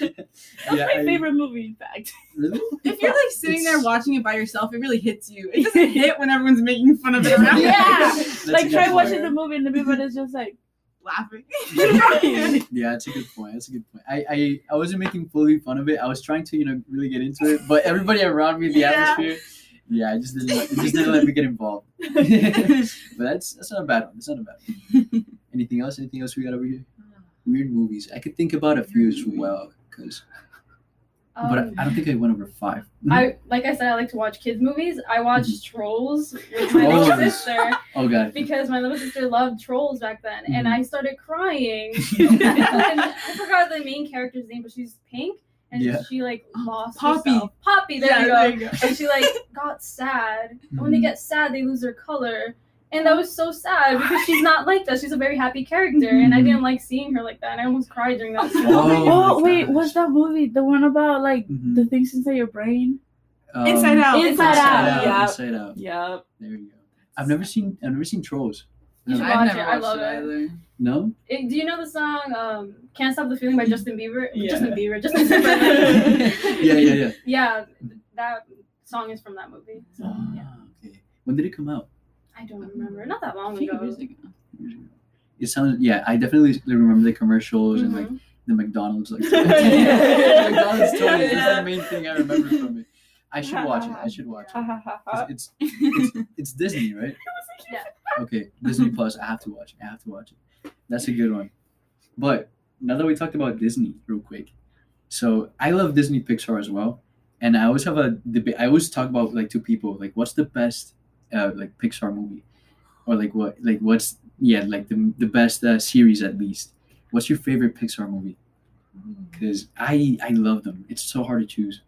Yeah, my I- favorite movie, in fact. Really? if you're like sitting there watching it by yourself, it really hits you. It doesn't hit when everyone's making fun of it around you. Yeah. Like try point. watching the movie and the movie is just like laughing. Yeah, that's a good point. That's a good point. I, I, I wasn't making fully fun of it. I was trying to, you know, really get into it, but everybody around me, the Yeah. atmosphere, yeah, I just didn't. It just didn't let me get involved. but that's that's not a bad one. That's not a bad one. Anything else? Anything else we got over here? Weird movies. I could think about a few as well, because but I, Um, I don't think I went over five. I like I said, I like to watch kids movies. I watched Trolls with my little sister oh god. because my little sister loved Trolls back then, and Mhm. I started crying. and I forgot the main character's name, but she's pink, and Yeah. she like lost Poppy. herself. Poppy, there yeah, you go. there you go. and she like got sad. And when they Mhm. get sad, they lose their color. And that was so sad because she's not like that. She's a very happy character, and I Mhm. didn't like seeing her like that. And I almost cried during that scene. Oh, Oh, wait, gosh. what's that movie? The one about like Mhm. the things inside your brain? Um, Inside Out. Inside Out, yeah. Inside Out. Yep. There you go. I've never seen. I've never seen Trolls. You should No. I've watch never it. I love it it. either. No? Eh, Do you know the song um, "Can't Stop the Feeling" by Justin Bieber? Yeah. Justin Bieber, Justin Bieber. yeah, yeah, yeah. yeah, that song is from that movie. So yeah, Ah, okay. When did it come out? I don't remember. Not that long ago. years ago. It sounds. Yeah, I definitely remember the commercials and like Mhm. the McDonald's. Like McDonald's toys. That's Yeah. the main thing I remember from it. I should watch it. I should watch it. It's, it's it's Disney, right? Yeah. Okay, Disney Plus. I have to watch it. I have to watch it. That's a good one. But now that we talked about Disney, real quick, so I love Disney Pixar as well, and I always have a debate. I always talk about like two people like what's the best uh, like Pixar movie, or like what like what's yeah like the the best uh, series at least. What's your favorite Pixar movie? Because I I love them. It's so hard to choose.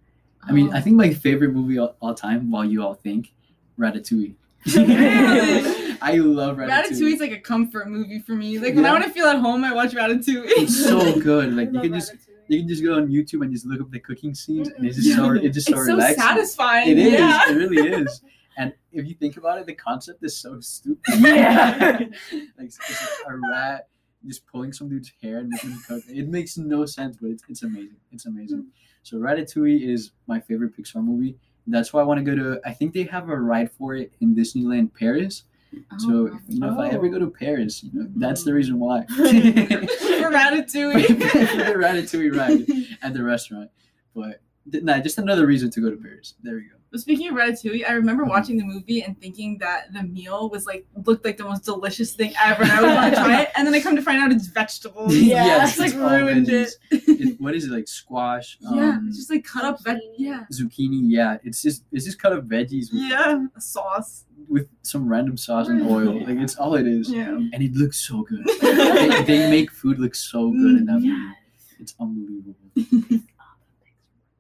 I mean, I think my favorite movie all, all time, while you all think, Ratatouille. I love Ratatouille. Ratatouille's like a comfort movie for me. Like when I want to feel at home, I watch Ratatouille. It's so good. I Like you can just you can just go on YouTube and just look up the cooking scenes, and it's just so it's just so it's so relaxing. satisfying. It is. Yeah. It really is. And if you think about it, the concept is so stupid. Yeah. like it's a rat just pulling some dude's hair and making him cook. It makes no sense, but it's, it's amazing. It's amazing. So Ratatouille is my favorite Pixar movie. That's why I want to go to. I think they have a ride for it in Disneyland Paris. Oh, So if, you know, if I ever go to oh. Paris, you know, that's the reason why. for For Ratatouille. the Ratatouille ride at the restaurant, but nah, just another reason to go to Paris. There we go. But speaking of Ratatouille, I remember Mhm. watching the movie and thinking that the meal was like looked like the most delicious thing ever, and I would want to try it. And then I come to find out it's vegetables. Yeah, Yes, it's like it's all ruined veggies. it. It- what is it like squash? yeah, um, it's just like cut up veg. Yeah, zucchini. Yeah, it's just it's just cut up veggies with, yeah, a sauce. with some random sauce and oil. Like it's all it is, Yeah. and it looks so good. they, they make food look so good in that movie. Yes. It's unbelievable.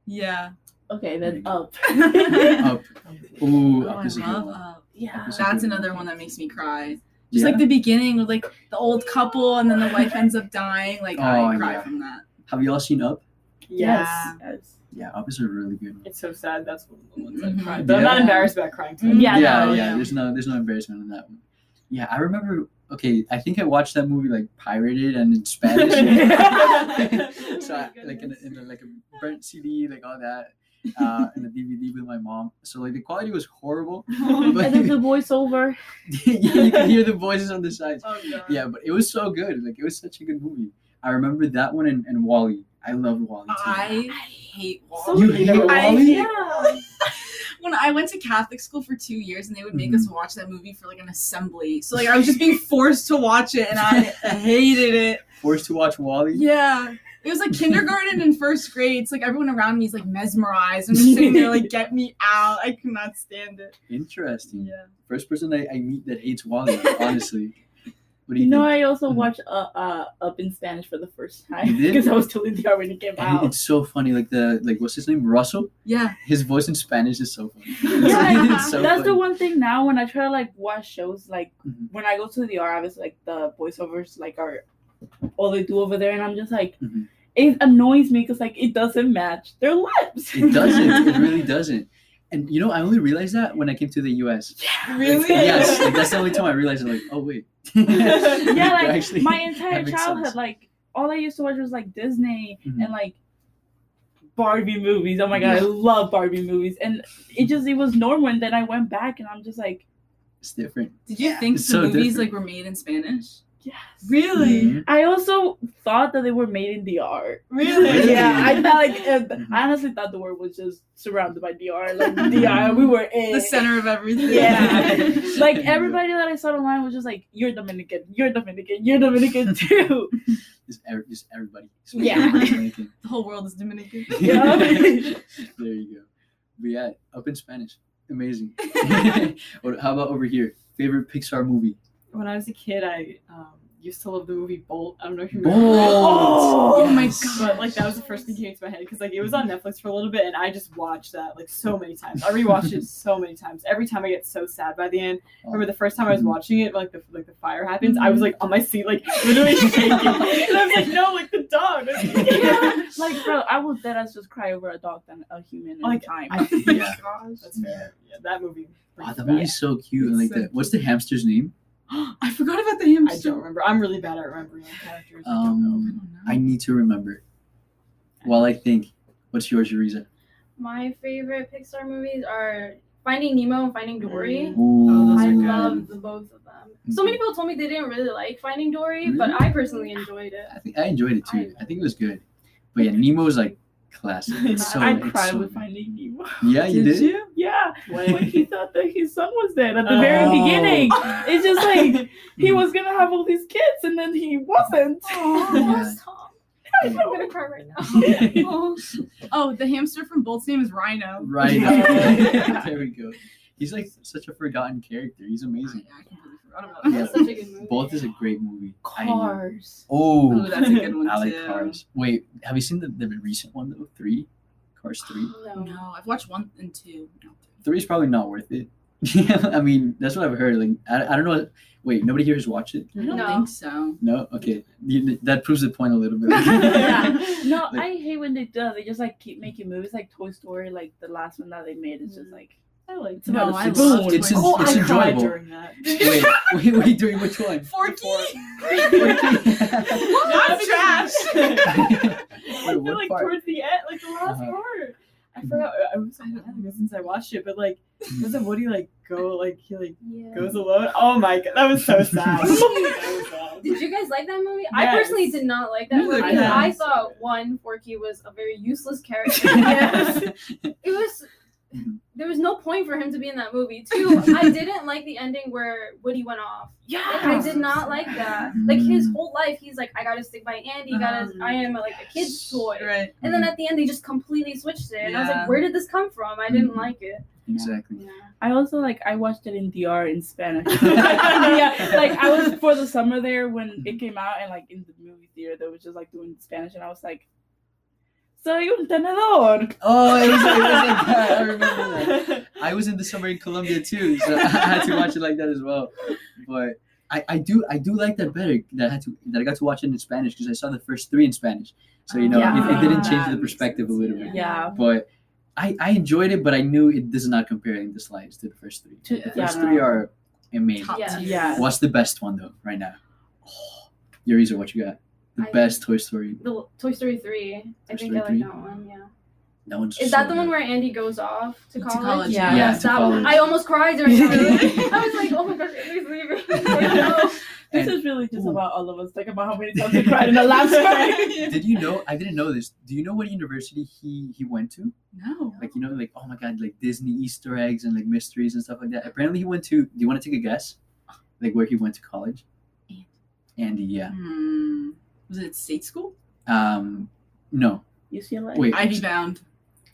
Yeah. Okay, then up. Up. Ooh, Oh, up is a good one. Up. yeah. That's That's a good another one. one that makes me cry. Just Yeah. like the beginning with like the old couple and then the wife ends up dying. Like Oh, I cry yeah. from that. Have you all seen Up? Yes. Yeah. yes. Yeah, Up is a really good one. It's so sad. That's one of the ones Mhm. I cried. But I'm not Yeah. embarrassed about crying. Too. Yeah, yeah, no, yeah. yeah. There's no, there's no embarrassment in that one. Yeah, I remember. Okay, I think I watched that movie like pirated and in Spanish. so I, like in, a, in a, like a burnt CD, like all that, uh, and a DVD with my mom. So like the quality was horrible. But And then the voiceover. yeah, you can hear the voices on the sides. Oh god. Yeah, but it was so good. Like it was such a good movie. I remember that one and, and WALL-E. I love WALL-E too. I hate So WALL-E. You hate I- WALL-E? Yeah. When I went to Catholic school for two years and they would make Mhm. us watch that movie for like an assembly. So like I was just being forced to watch it and I hated it. Forced to watch WALL-E. Yeah. It was like kindergarten and first grade. It's like everyone around me is like mesmerized. I'm just sitting there like, get me out. I cannot stand it. Interesting. Yeah. First person I, I meet that hates WALL-E. Honestly. What do You you know? I also Mhm. watched uh, uh Up in Spanish for the first time because I was too DR when it came And out. it's so funny. Like the like what's his name? Russell. Yeah. His voice in Spanish is so funny. Yeah, so That's the one thing now when I try to like watch shows like Mhm. when I go to the R obviously like the voiceovers like are all they do over there and I'm just like Mhm. it annoys me because like it doesn't match their lips. It doesn't. It really doesn't. And you know, I only realized that when I came to the U.S. Yeah, Really? yes, like, that's the only time I realized. I'm like, oh wait. yeah, like Actually, my entire childhood, sense. like all I used to watch was like Disney Mhm. and like Barbie movies. Oh my god, I love Barbie movies, and it just it was normal. And then I went back, and I'm just like, It's different. Did you think It's the so movies different. like were made in Spanish? Yes. Really? Mhm. I also thought that they were made in the DR. Really? Yeah, I thought like uh, Mhm. I honestly thought the world was just surrounded by DR, like DR. We were in The center of everything. Yeah. like everybody that I saw online was just like, "You're Dominican, you're Dominican, you're Dominican too." Just, every, just everybody. Yeah. Dominican. The whole world is Dominican. Yeah. there you go. But yeah, up in Spanish. Amazing. How about over here? Favorite Pixar movie? When I was a kid, I um, used to love the movie Bolt. I don't know if you Bolt. remember. it. Oh my god! But like that was the first thing that came to my head because like it was on Netflix for a little bit and I just watched that like so many times. I rewatched it so many times. Every time I get so sad by the end. I remember the first time I was watching it, like the like the fire happens, I was like on my seat, like literally shaking. and I was like, no, like the dog. yeah. Like, bro, I will dead as just cry over a dog than a human in Like, time. I, Yeah. That's fair. Yeah, that movie. Wow, that movie's so cute. And like, It's so the, what's the hamster's name? I forgot about the I don't remember. I'm really bad at remembering characters. I don't Um, know. I need to remember. While I think, what's yours, Yuriza? My favorite Pixar movies are Finding Nemo and Finding Dory. Ooh, those I are good. love the both of them. So many people told me they didn't really like Finding Dory, but I personally enjoyed it. I think I enjoyed it too. I- I think it was good. But yeah, Nemo is like classic. It's so. I it's cried so with. Finding Nemo. Yeah, you did. you? Yeah, When- when he thought that his son was dead at the very Oh. beginning. It's just like he was gonna have all these kids, and then he wasn't. Oh, yeah. Tom. I'm gonna cry right now. oh. oh, the hamster from Bolt's name is Rhino. Rhino. There we go. He's like such a forgotten character. He's oh, I, amazing. I completely forgot about that. That's such a good movie. Bolt is a great movie. I know. Cars. Oh, Oh, that's a good one I like too. Cars. Wait, have you seen the, the recent one though? Three, Cars three. No. No, I've watched one and two. No. Three is probably not worth it. Yeah, I mean, that's what I've heard. Like, I, I don't know. Wait, nobody here has watched it. I don't No. think so. No. Okay, you, that proves the point a little bit. Yeah. No, Like- I hate when they do. They just like keep making movies like Toy Story. Like the last one that they made is just mm. like I like It's No, about I a It's, love spoon. it's, Toy Oh, it's I cried enjoyable. during that. Wait, wait, wait, during which one? Forky. Not trash. Wait, I what feel like part? towards the end, like the last Uh-huh. part. I forgot. I was so mad ago since I watched it, but like, doesn't Woody like go like he like Yeah. goes alone? Oh my god, that was so sad. was sad. Did you guys like that movie? I personally did not like that movie. Yes. I thought one Forky was a very useless character. Yes. it was. Mhm. There was no point for him to be in that movie. Two, I didn't like the ending where Woody went off. Yeah. Like, I did not like that. Like his whole life, he's like, I gotta stick by Andy. Gotta, Um, I am like a kid's toy. Right. And then at the end, they just completely switched it. And I was like, where did this come from? I didn't Mhm. like it. Exactly. Yeah. I also like I watched it in DR in Spanish. yeah, like I was for the summer there when it came out, and like in the movie theater, they was just like doing Spanish, and I was like, "Soy un tenedor." Oh, it was, it was like that. I remember that. I was in the summer in Colombia too, so I had to watch it like that as well. But I, I do I do like that better that I had to that I got to watch it in Spanish because I saw the first three in Spanish. So you know ah, it, it didn't change the perspective a little bit. Yeah. But I, I enjoyed it, but I knew it does not compare in the slides to the first three. To- The Yeah, first no. three are amazing. Top Yeah. tier. Yeah. What's the best one though right now? Oh, Yuriza, what you got? The I- best Toy Story. The Toy Story 3. I think Story I like 3? that one, yeah. That one's Is so that the one where Andy goes off to To college? college, Yeah. Yeah, Yes, to that one. I almost cried during that. I was like, oh my gosh, Andy's leaving. Like, no. This And- is really just Ooh. about all of us. Think about how many times we cried in the last story. Did you know? I didn't know this. Do you know what university he he went to? No. Like you know, like oh my god, like Disney Easter eggs and like mysteries and stuff like that. Apparently, he went to. Do you want to take a guess? Like where he went to college? Andy. Andy, yeah. Hmm. Was it state school? Um, no. UCLA. Wait. Ivy bound.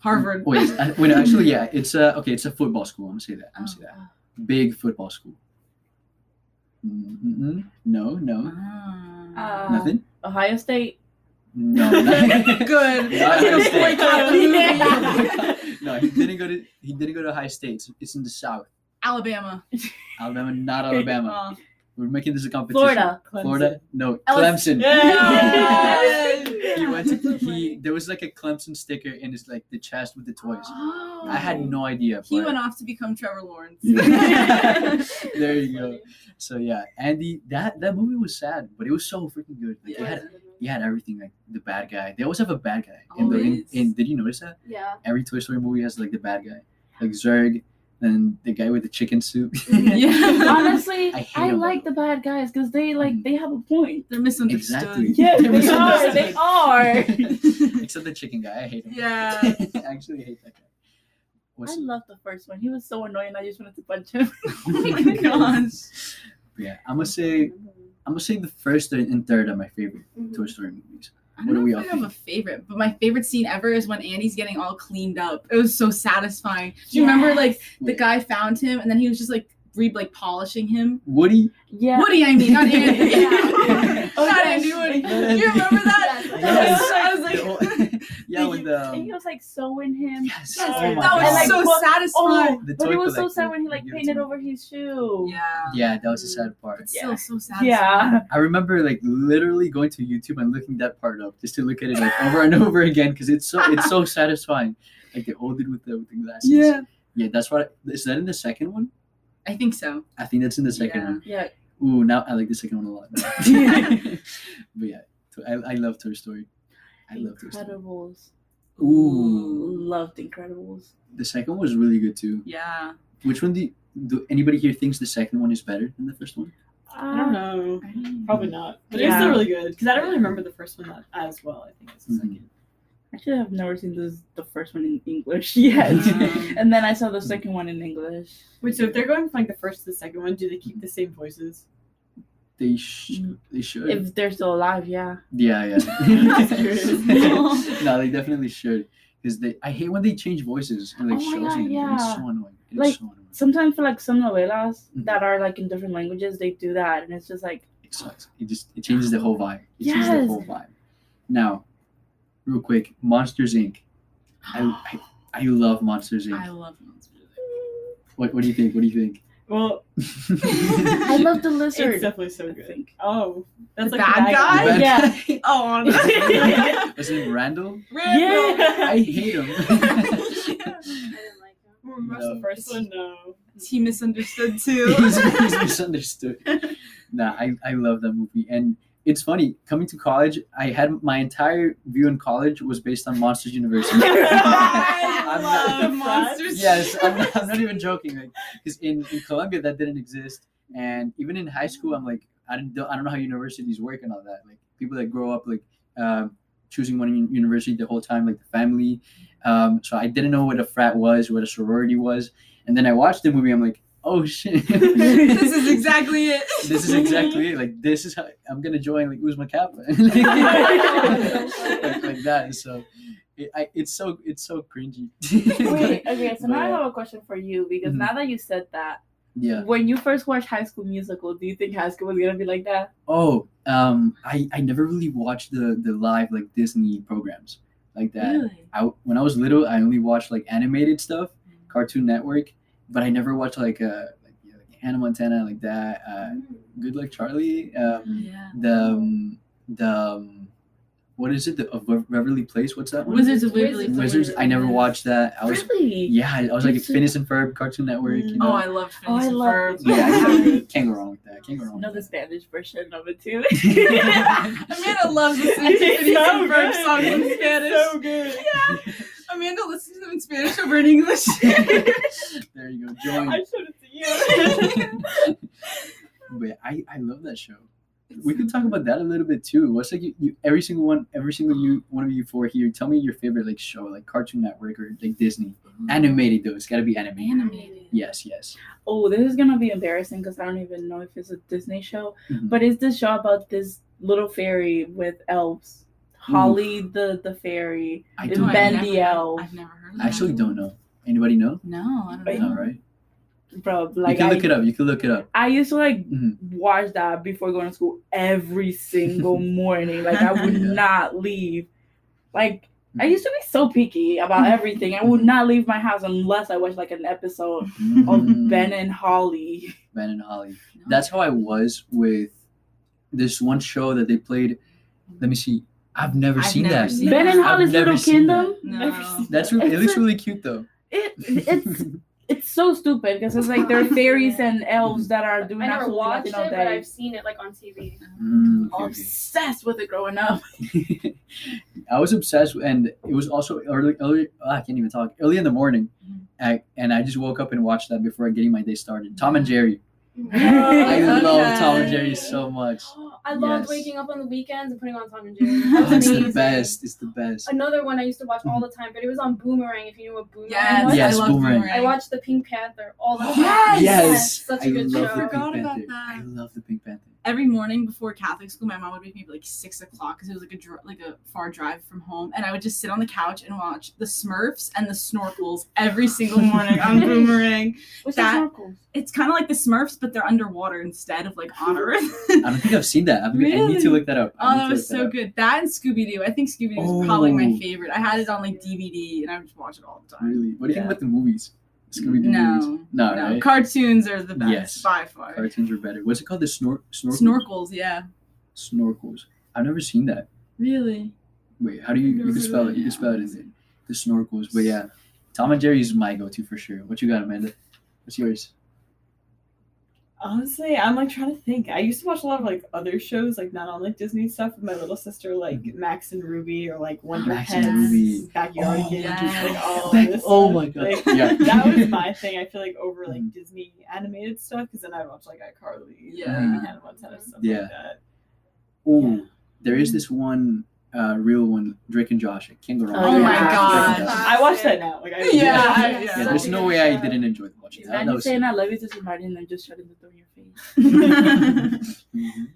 Harvard. Wait, uh, wait. Actually, yeah. It's a okay. It's a football school. I'm gonna say that. I'm gonna say that. Oh. Big football school. Mm-mm. No, no, Ah. Uh, nothing. Ohio State. No. Good. Not Ohio State. Yeah. no, he didn't go to. He didn't go to Ohio State. It's, it's in the South. Alabama. Alabama, not Alabama. We're making this a competition. Florida. Florida? No, Ellis- Clemson. Yes. he went to he there was like a Clemson sticker in his like the chest with the toys. Oh. I had no idea. He but- went off to become Trevor Lawrence. there you go. So yeah, Andy, that that movie was sad, but it was so freaking good. Like, Yeah. it had it had everything like the bad guy. They always have a bad guy. In the in, Always. in did you notice that? Yeah. Every Toy Story movie has like the bad guy. Like Zurg, then the guy with the chicken soup. yeah. Honestly, I I, hate 'em, like the bad guys because they like they have a point. They're misunderstood. Exactly. Yeah, They're they are. They are. Except the chicken guy. I hate him. Yeah. I actually hate that guy. What's, I love the first one. He was so annoying. I just wanted to punch him. oh my gosh. yeah, I'm gonna say I'm gonna say the first and third are my favorite Mhm. Toy Story movies. I don't know we if all I have a favorite, but my favorite scene ever is when Andy's getting all cleaned up. It was so satisfying. Do you remember like the guy found him and then he was just like re like polishing him? Woody? Yeah. Woody, I mean, not Andy. Yeah. Oh, not yes. Andy, Woody. Yes. You remember that? Yes. Yes. I was like, old- yeah, with the And he um, was like sewing him. yes, Yes, oh my that was like, so what- satisfying. Oh, The but it was so sad when he like painted to over his shoe. Yeah. yeah, that was the sad part. It's Yeah. still so sad. Yeah. I remember like literally going to YouTube and looking that part up just to look at it like over and over again because it's so it's so satisfying. Like they old dude with the with the glasses. Yeah. yeah. That's what. Is that in the second one? I think so. I think that's in the second Yeah. one. Yeah. Ooh, now I like the second one a lot. but yeah, I, I love Toy Story. I loved Incredibles. Ooh, Loved Incredibles. the second one was really good too. Yeah. Which one do, you, do anybody here thinks the second one is better than the first one? I don't know. Probably not. But it's still really good because I don't really remember the first one that, as well. I think it's the Mhm. second. Actually, I've never seen this the first one in English yet. Um, and then I saw the second one in English. Wait, so if they're going from like the first to the second one, do they keep the same voices? They sh- they should. If they're still alive, yeah. yeah, yeah. No, they definitely should. Because they, I hate when they change voices and like Oh shows God, and yeah. It's so annoying. It's Like- so annoying. Sometimes for like some novelas Mhm. that are like in different languages, they do that, and it's just like It sucks. It just it changes the whole vibe. It changes the whole vibe. Now, real quick, Monsters Inc. I I, I love Monsters Inc. I love monsters. Inc. What what do you think? What do you think? Well, I love the lizard. it's definitely so I good. think. Oh, that's The like bad guy? The bad Yeah. Oh, honestly. Is it Randall? Yeah. I hate him. I didn't like him. Remember No. the first one? No. He misunderstood too. he's, he's misunderstood. Nah, I, I love that movie. And it's funny, coming to college, I had my entire view in college was based on Monsters University. I I'm not- love monsters. yes, I'm not, I'm not even joking. Like, because in, in Colombia, that didn't exist. And even in high school, I'm like, I don't, I don't know how universities work and all that. Like, people that grow up, like, um, choosing one university the whole time, like the family. Um, so I didn't know what a frat was, what a sorority was. And then I watched the movie, I'm like, oh shit. this is exactly it. this is exactly it. Like this is how I'm gonna join like Oozma Kappa, like, like that. So it, I, it's so it's so cringy. Wait, okay, so now I have a question for you because Mhm. now that you said that, yeah. when you first watched High School Musical, do you think High School was gonna be like that? Oh, um, I I never really watched the the live like Disney programs like that. Really? I when I was little, I only watched like animated stuff, Cartoon Network, but I never watched like uh like, yeah, like Hannah Montana like that. Uh, Good Luck Charlie. Um, Yeah. the um, the um, what is it? The of Beverly Place. What's that one? Wizards of Waverly Place. Wizards. I never watched that. I was really? yeah. I was like It's a- Phineas and Ferb, Cartoon Network. You Mm. know? Oh, I love Oh, I Phineas and love Ferb. yeah, can't go wrong with that. Can't go wrong. know the Spanish version of it too. Amanda loves listening to Phineas so and Ferb good. songs in It's Spanish. so good. Yeah. Amanda listens to them in Spanish over in English. there you go. Join. I showed it to you. But I, I love that show. We could talk about that a little bit too. What's like you, you every single one, every single you one of you four here. Tell me your favorite like show, like Cartoon Network or like Disney animated though. It's got to be animated. Animated. Yes, yes. oh, this is gonna be embarrassing because I don't even know if it's a Disney show. Mhm. But it's this show about this little fairy with elves. Holly the the fairy. I don't. I've Ben never- the elf. I've never heard of I actually don't know. Anybody know? No, I don't know. All right. Bro, Like You like can I, look it up. You can look it up. I used to like Mhm. watch that before going to school every single morning. Like I would Yeah. not leave. Like I mm-hmm. used to be so picky about mm-hmm. everything. I would mm-hmm. not leave my house unless I watched like an episode of. Ben and Holly. Ben and Holly. No. That's how I was with this one show that they played. Let me see. I've never I've seen never that. seen Ben and I've Holly's never Little seen Kingdom. No. That's re- it looks a- really cute though. It it's it's so stupid because it's like there are fairies and elves that are doing I never watched it, but. I've seen it like on TV. Mm, okay, okay. Obsessed with it growing up. I was obsessed, and it was also early. early oh, I can't even talk. Early in the morning, Mm-hmm. I, and I just woke up and watched that before getting my day started. Tom and Jerry. I Okay. love Tom and Jerry so much. I loved Yes. waking up on the weekends and putting on Tom and Jerry. That was oh, It's the amazing. best. It's the best. Another one I used to watch all the time, but it was on Boomerang. If you know what Boomerang Yes, was. Yes, I love Boomerang. Boomerang. I watched the Pink Panther all the time. Yes! Yes, such a I good love show. the Forgot about Panther. that. I love the Pink Panther. Every morning before Catholic school, my mom would wake me up like six o'clock because it was like a dr- like a far drive from home, and I would just sit on the couch and watch the Smurfs and the Snorkels every single morning on Boomerang. What's That- the snorkels? It's kind of like the Smurfs, but they're underwater instead of like on Earth. I don't think I've seen that. I'm, I need to look that up. I Oh, that was so up. good. That and Scooby Doo. I think Scooby Doo is probably my Oh. favorite. I had it on like DVD and I would just watch it all the time. Really? What do you Yeah. think about the movies? Scooby Doo? No, No, no, right? cartoons are the best Yes. by far. Cartoons are better. What's it called? The snor- snorkels? Snorkels, yeah. Snorkels. I've never seen that. Really? Wait, how do you, you can spell it? You can spell it in. The snorkels. But yeah, Tom and Jerry is my go-to for sure. What you got, Amanda? What's yours? Honestly, I'm like trying to think. I used to watch a lot of like other shows, like not on like Disney stuff with my little sister, like mm-hmm. Max and Ruby or like ah, Wonder Max and Pets, Ruby. Backyard Oh, Games, yes. like all Back- this oh stuff. my God. Like, Yeah. that was my thing. I feel like over like Mhm. Disney animated stuff because then I'd watch like iCarly, Yeah. and Hannah Montana stuff Yeah. like that. Oh, there is mm-hmm. this one uh, real one, Drake and Josh. I can't go. Oh with my Drake God. I watched that now. Like I Yeah, Yeah, Yeah, yeah. there's no good way I didn't enjoy watching that. And that was saying I love you to somebody and then just shutting the door in your face. Mhm.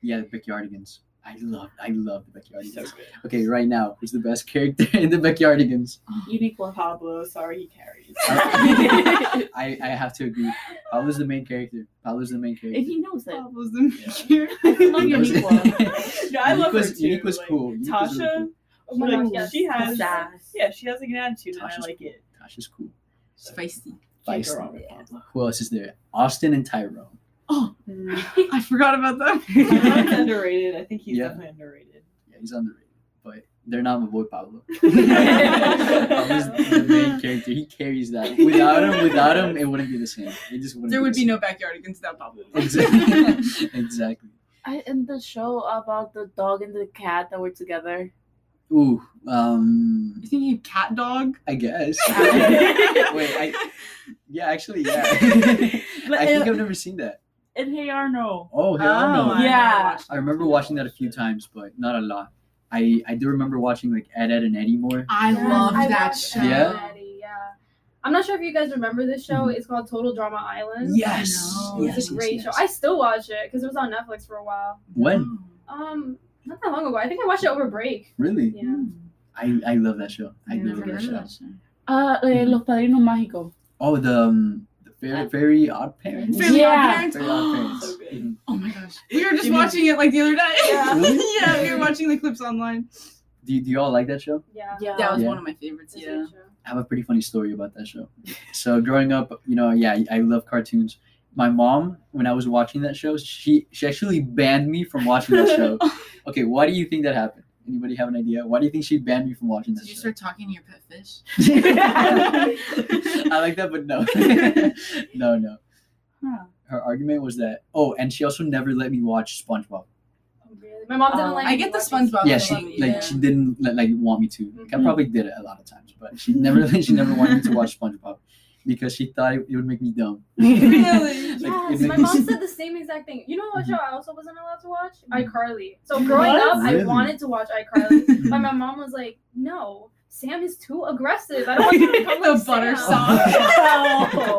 Yeah, the Backyardigans. I love, I love the So Backyardigans. good. Okay, right now, who's the best character in the Backyardigans? Unique one. Pablo, sorry he carries. I, I have to agree. Pablo's the main character. Pablo's the main character. And he knows it. Pablo's the Yeah. maker. love Unique Unique was- one. no, I love her was, too. Unique was like, cool. Unique was really Tasha, cool. Oh my like, gosh, she has, Sass. yeah, she has like an attitude, and I Tasha's like it. Tasha's cool. Feisty. Can't Feisty. wrong with Who else is there? Austin and Tyrone. Oh, Mm. I forgot about Tyrone's that. underrated. I think he's Yeah. definitely underrated. Yeah, he's underrated. But they're not my boy Pablo. Pablo's the main character. He carries that. Without him, without him, it wouldn't be the same. It just wouldn't. There be would the be no backyardigans without Pablo. exactly. exactly. I in the show about the dog and the cat that were together. Ooh. Um. You thinking of cat dog? I guess. Wait. I. Yeah. Actually. Yeah. I think I've never seen that. And Hey Arnold. Oh, hey Oh, Arnold. I Yeah. watched I remember watching that a few times, but not a lot. I I do remember watching like Ed, Ed, and Eddie more. I Yes, love that show. Ed, Yeah? Eddie, yeah. I'm not sure if you guys remember this show. Mhm. It's called Total Drama Island. Yes. know. yes, It's a great yes. show. I still watch it because it was on Netflix for a while. When? Um, not that long ago. I think I watched it over break. Really? Yeah. I I love that show. I I do never love that show. that show. Uh, eh, Los Padrinos Mágicos. Oh, the um, the very very odd parents. Fairly Yeah. Odd Parents. Very odd parents. So good. Mhm. Oh my gosh. We were just You mean- watching it like the other day. Yeah. Really? yeah, we were watching the clips online. Do you, do you all like that show? Yeah. Yeah. That was Yeah. one of my favorites, It's a yeah. I have a pretty funny story about that show. So growing up, you know, yeah, I love cartoons. My mom, when I was watching that show, she she actually banned me from watching that show. Okay, why do you think that happened? Anybody have an idea? Why do you think she banned me from watching this? Did you show? start talking to your pet fish? I like that, but no, no, no. Huh. Her argument was that oh, and she also never let me watch SpongeBob. Oh, really? My mom didn't Oh. like. I get the SpongeBob yeah, thing, she like yeah. she didn't like want me to. Like, I mm-hmm. probably did it a lot of times, but she never she never wanted me to watch SpongeBob because she thought it, it would make me dumb. Really? Like, Yes, my mom said the same exact thing. You know what show I also wasn't allowed to watch? Mhm. iCarly. So growing What? up, Really? I wanted to watch iCarly, but my mom was like, "No, Sam is too aggressive. I don't want you to become The like butter Sam." sauce.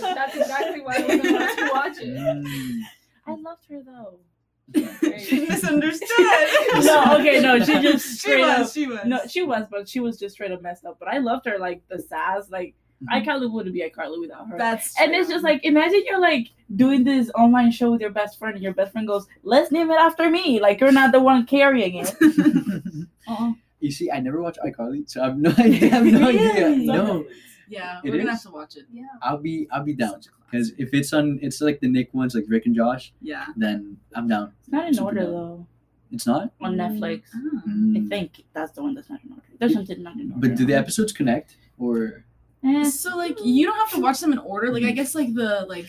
That's exactly why I wasn't allowed to watch it. Mm. I loved her though. She misunderstood. No, okay, no, she just she straight was, up. she was. No, she was, but she was just straight up messed up. But I loved her, like the sass. Like iCarly wouldn't be iCarly without her. That's and it's just like imagine you're like doing this online show with your best friend, and your best friend goes, "Let's name it after me." Like you're not the one carrying it. Uh-uh. you see, I never watched iCarly, so I have no idea. I have no idea. No, yeah, It we're gonna have to watch it. Yeah. I'll be I'll be down Such a classic. because if it's on, it's like the Nick ones, like Rick and Josh, yeah. then I'm down. It's not in Super order dope. though. It's not. On Mm. Netflix, I Mm. think that's the one that's not in order. There's something not in order. But do the episodes connect or? Eh, So like you don't have to watch them in order. Like I guess like the like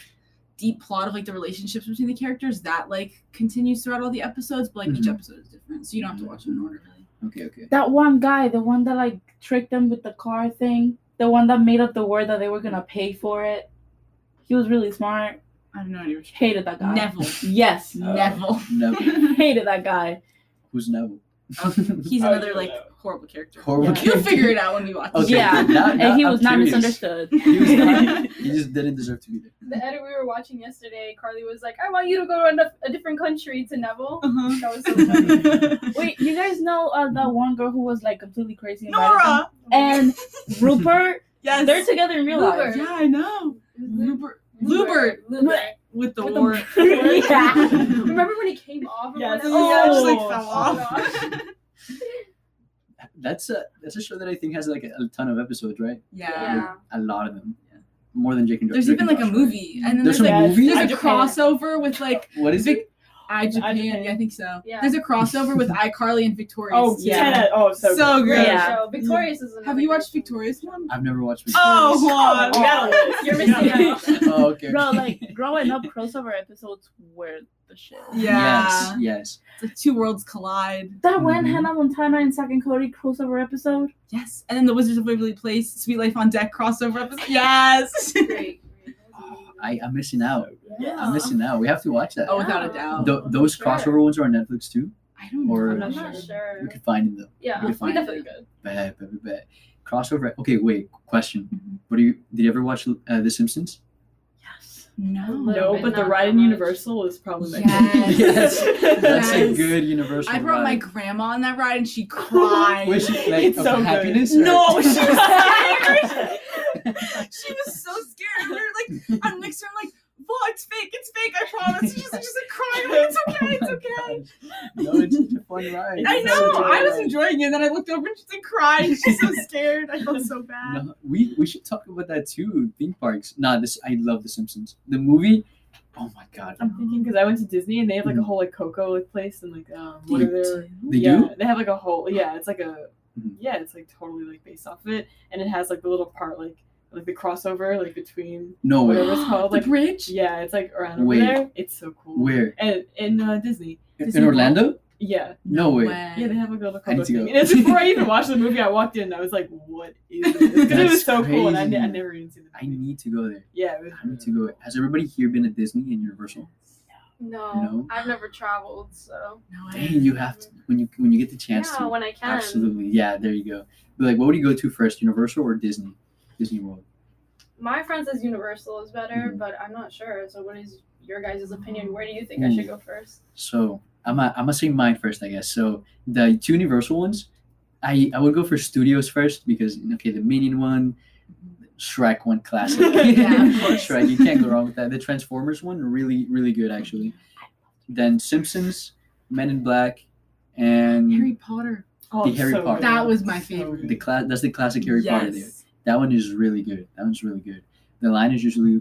deep plot of like the relationships between the characters that like continues throughout all the episodes, but like each Mhm. episode is different, so you don't have to watch them in order really. Okay, okay. that one guy, the one that like tricked them with the car thing, the one that made up the word that they were gonna pay for it. He was really smart. I have no idea. What Hated that guy. Nevel. Yes. Oh. Nevel. Nevel. Hated that guy. Who's Nevel? He's another like yeah. horrible character. Horrible Yeah. You'll figure it out when we watch. Okay, Yeah, now- now and he was not misunderstood. He was not. He just didn't deserve to be there. The edit we were watching yesterday, Carly was like, "I want you to go to a, different country to Nevel." Uh-huh. That was so funny. Wait, you guys know uh, that one girl who was like completely crazy? about Nora. everything? And Rupert, Yes. they're together in real life. Yeah, I know. Rupert. Lewbert Lewbert. With the With the- war. Yeah. Remember when he came off? Yes. whatever? yeah, just like Oh, fell oh off. That's a that's a show that I think has like a, a ton of episodes, right? yeah. Yeah. A lot of them. Yeah. More than Jake and There's Drake even and like a Josh, right? movie, and then There's there's, a like movie? there's a crossover with like What is Vic- it? I Japan. Japan. Yeah, I think so. Yeah. There's a crossover with iCarly and Victorious. Oh, Yeah. yeah. Oh, so, So good. great. Yeah. show. Victorious is Have you watched show. Victorious one? I've never watched. Oh, Victorious. Juan. We got. You're missing out. oh, okay. Bro, like growing up, crossover episodes were the shit. Yeah. Yes. Yes. It's like two worlds collide. That one Mhm. Hannah Montana and Zack and Cody crossover episode. Yes. And then the Wizards of Waverly Place, Sweet Life on Deck crossover episode. Yes. Great. I I'm missing out. Yeah. I'm missing out. We have to watch that. oh, without a doubt. Th- those Sure. crossover ones are on Netflix too. I don't Or- I'm not not sure. sure. We could find them though. Yeah, we we could find definitely it. could. Bad, bad, bad, bad. Crossover. Okay, wait. Question. Mhm. What do you? Did you ever watch uh, The Simpsons? Yes. No. No, but the ride in. Universal is probably my Yes. favorite. That's a good Universal. I brought my grandma on that ride and she cried. Was she like It's so good. happiness? or- No, she was scared. she was so scared. We were like, I'm next to her, I'm like, Well, it's fake, it's fake, I promise. She's just, just like crying, like, it's okay, it's okay. no, it's just a fun ride. I know, I a I fun was ride. enjoying it, and then I looked over and she's like crying. She's so scared. I felt so bad. No, we we should talk about that too. Theme parks. Nah, this I love The Simpsons. The movie, Oh my god. I'm thinking because I went to Disney and they have like a whole like Coco like place and like um what They are their They yeah do? they have like a whole yeah it's like a Mhm. yeah it's like totally like based off of it and it has like the little part like like the crossover like between No way. whatever it's called the like bridge. yeah it's like around over there it's so cool Where? and in uh, Disney In Disney Orlando? yeah No way. yeah they have like a little I need Coco to go. thing and it's before I even watched the movie I walked in and I was like what is this because it was so cool and I, ne- I never even seen the I need to go there. yeah it was I need to go. Has everybody here been at Disney and Universal? No, No? I've never traveled, so No Dang, you have to when you when you get the chance yeah, to. when I can. Absolutely. Yeah, there you go. But like what would you go to first, Universal or Disney? Disney World. My friend says Universal is better, Mhm. but I'm not sure. So, what is your guys' opinion? Where do you think I should go first? So I'm gonna, I'm gonna say mine first, I guess. So the two Universal ones, I I would go for Studios first because okay, the Minion one, Shrek one, classic. Yeah, of course. Shrek, you can't go wrong with that. The Transformers one, really really good actually. Then Simpsons, Men in Black, and Harry Potter. Oh, The Harry so Potter. That was my favorite. the class. That's the classic Harry Potter. There, yes. That one is really good. That one's really good. The line is usually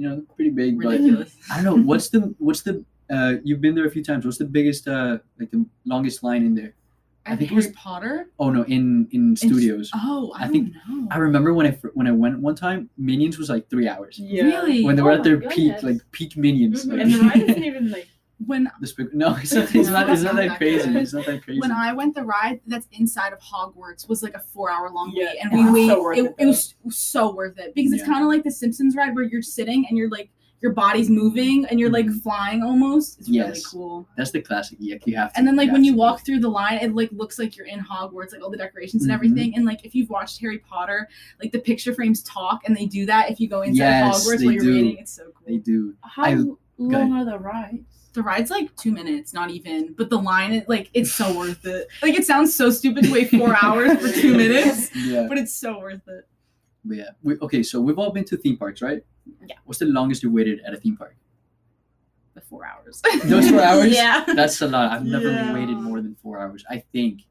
you know pretty big, but Ridiculous. I don't know what's the what's the uh you've been there a few times. What's the biggest uh like the longest line in there? I And think it was- Potter. Oh no, in in studios. Oh, I, I think- know. I remember when I when I went one time, Minions was like three hours. yeah Really? When they were Oh at my their peak, like peak Minions. Mhm. like- and the ride isn't even like when no, it's not. It's not. It's not that crazy. It's not that crazy. when I went the ride that's inside of Hogwarts was like a four hour long Yeah, wait, and we so wait. worth it, it, it was so worth it because it's kind of like the Simpsons ride where you're sitting and you're like your body's moving and you're like Mhm. flying almost. It's really Yes. cool. That's the classic. Yeah, you have to. And then like when you walk through the line, it like looks like you're in Hogwarts, like all the decorations and Mhm. everything. And like if you've watched Harry Potter, like the picture frames talk, and they do that if you go inside Yes, Hogwarts while you're do. waiting. It's so cool. they do. How I- long are the rides? The ride's like two minutes, not even. But the line, it, like, it's so worth it. Like, it sounds so stupid to wait four hours for two minutes, Yeah, but it's so worth it. but yeah. We, okay, so we've all been to theme parks, right? Yeah. What's the longest you waited at a theme park? The four hours. Those four hours? yeah. That's a lot. I've never Yeah. waited more than four hours. I think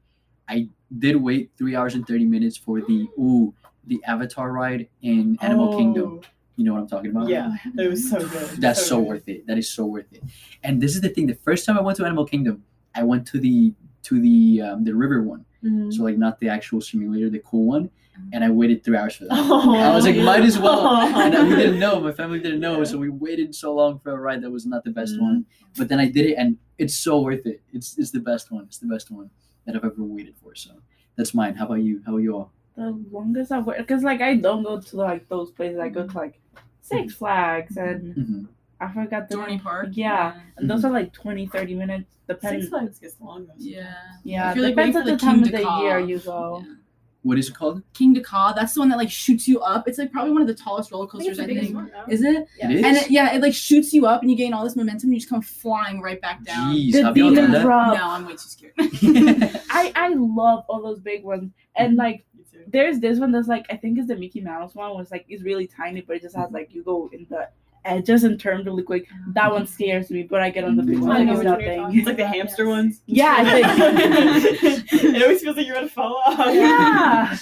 I did wait three hours and thirty minutes for the ooh the Avatar ride in Animal oh. Kingdom. You know what I'm talking about? Yeah, it was so good. That's so good. worth it. That is so worth it. And this is the thing. The first time I went to Animal Kingdom, I went to the to the um, the river one. Mhm. So like not the actual simulator, the cool one. And I waited three hours for that. Oh, I was like, yeah. might as well. And Oh. we didn't know. My family didn't know, Yeah. so we waited so long for a ride that was not the best Mhm. one. But then I did it, and it's so worth it. It's it's the best one. It's the best one that I've ever waited for. So that's mine. How about you? How are you all? The longest I've waited, because like I don't go to like those places. I go to like Six mm-hmm. Flags and hmm I forgot the Dorney Park. Yeah. And those mm-hmm. are like 20, 30 minutes. Depends. Six Flags gets long. though. Yeah. Yeah, If you're, like, depends on for the time King of the Dakar. year you go. Yeah. What is it called? Kingda Ka, that's the one that like shoots you up. It's like probably one of the tallest roller I think coasters, it's the I think. one. No? Is it? Yeah. It is. And it, yeah, it like shoots you up and you gain all this momentum and you just come flying right back down. Jeez, The have you all done demon that? drop. No, I'm way too scared. I I love all those big ones. And mm-hmm. like Me too. there's this one that's like I think it's the Mickey Mouse one where it's like it's really tiny but it just has mm-hmm. like you go in the edges and turn really quick. That one scares me, but I get on the big mm-hmm. one. Like it's one nothing. It's like the hamster Yes. ones. Yeah, I think. it always feels like you're gonna fall off. yeah. Have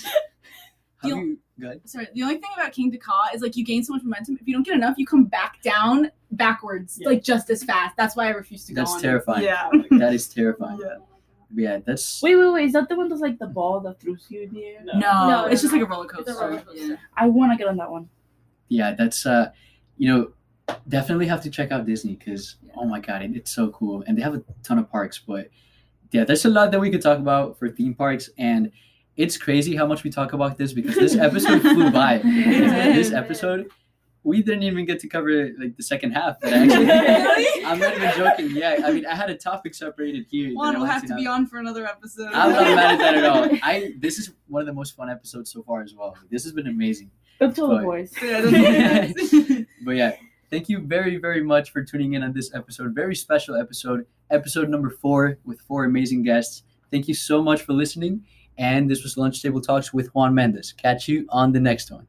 You- you? Good. Sorry, the only thing about Kingda Ka is like you gain so much momentum. If you don't get enough, you come back down backwards, Yeah. like just as fast. That's why I refuse to go That's on. it. terrifying. Yeah. That is terrifying. Yeah. Yeah, that's. Wait, wait, wait. Is that the one that's like the ball that throws you in the air? No. No, No, it's just like a roller It's coaster. a roller coaster. Yeah. I want to get on that one. yeah, that's uh, you know, definitely have to check out Disney because oh my god, it, it's so cool, and they have a ton of parks. But yeah, there's a lot that we could talk about for theme parks, and it's crazy how much we talk about this because this episode flew by. this episode, we didn't even get to cover like the second half. That I actually, Really? I'm not even joking. Yeah, I mean, I had a topic separated here. Juan that I will have to be on for another episode. I'm not mad at that at all. I this is one of the most fun episodes so far as well. This has been amazing. Don't tell the But- boys. Yeah, But yeah, thank you very, very much for tuning in on this episode. Very special episode, episode number four with four amazing guests. Thank you so much for listening. And this was Lunch Table Talks with Juan Mendes. Catch you on the next one.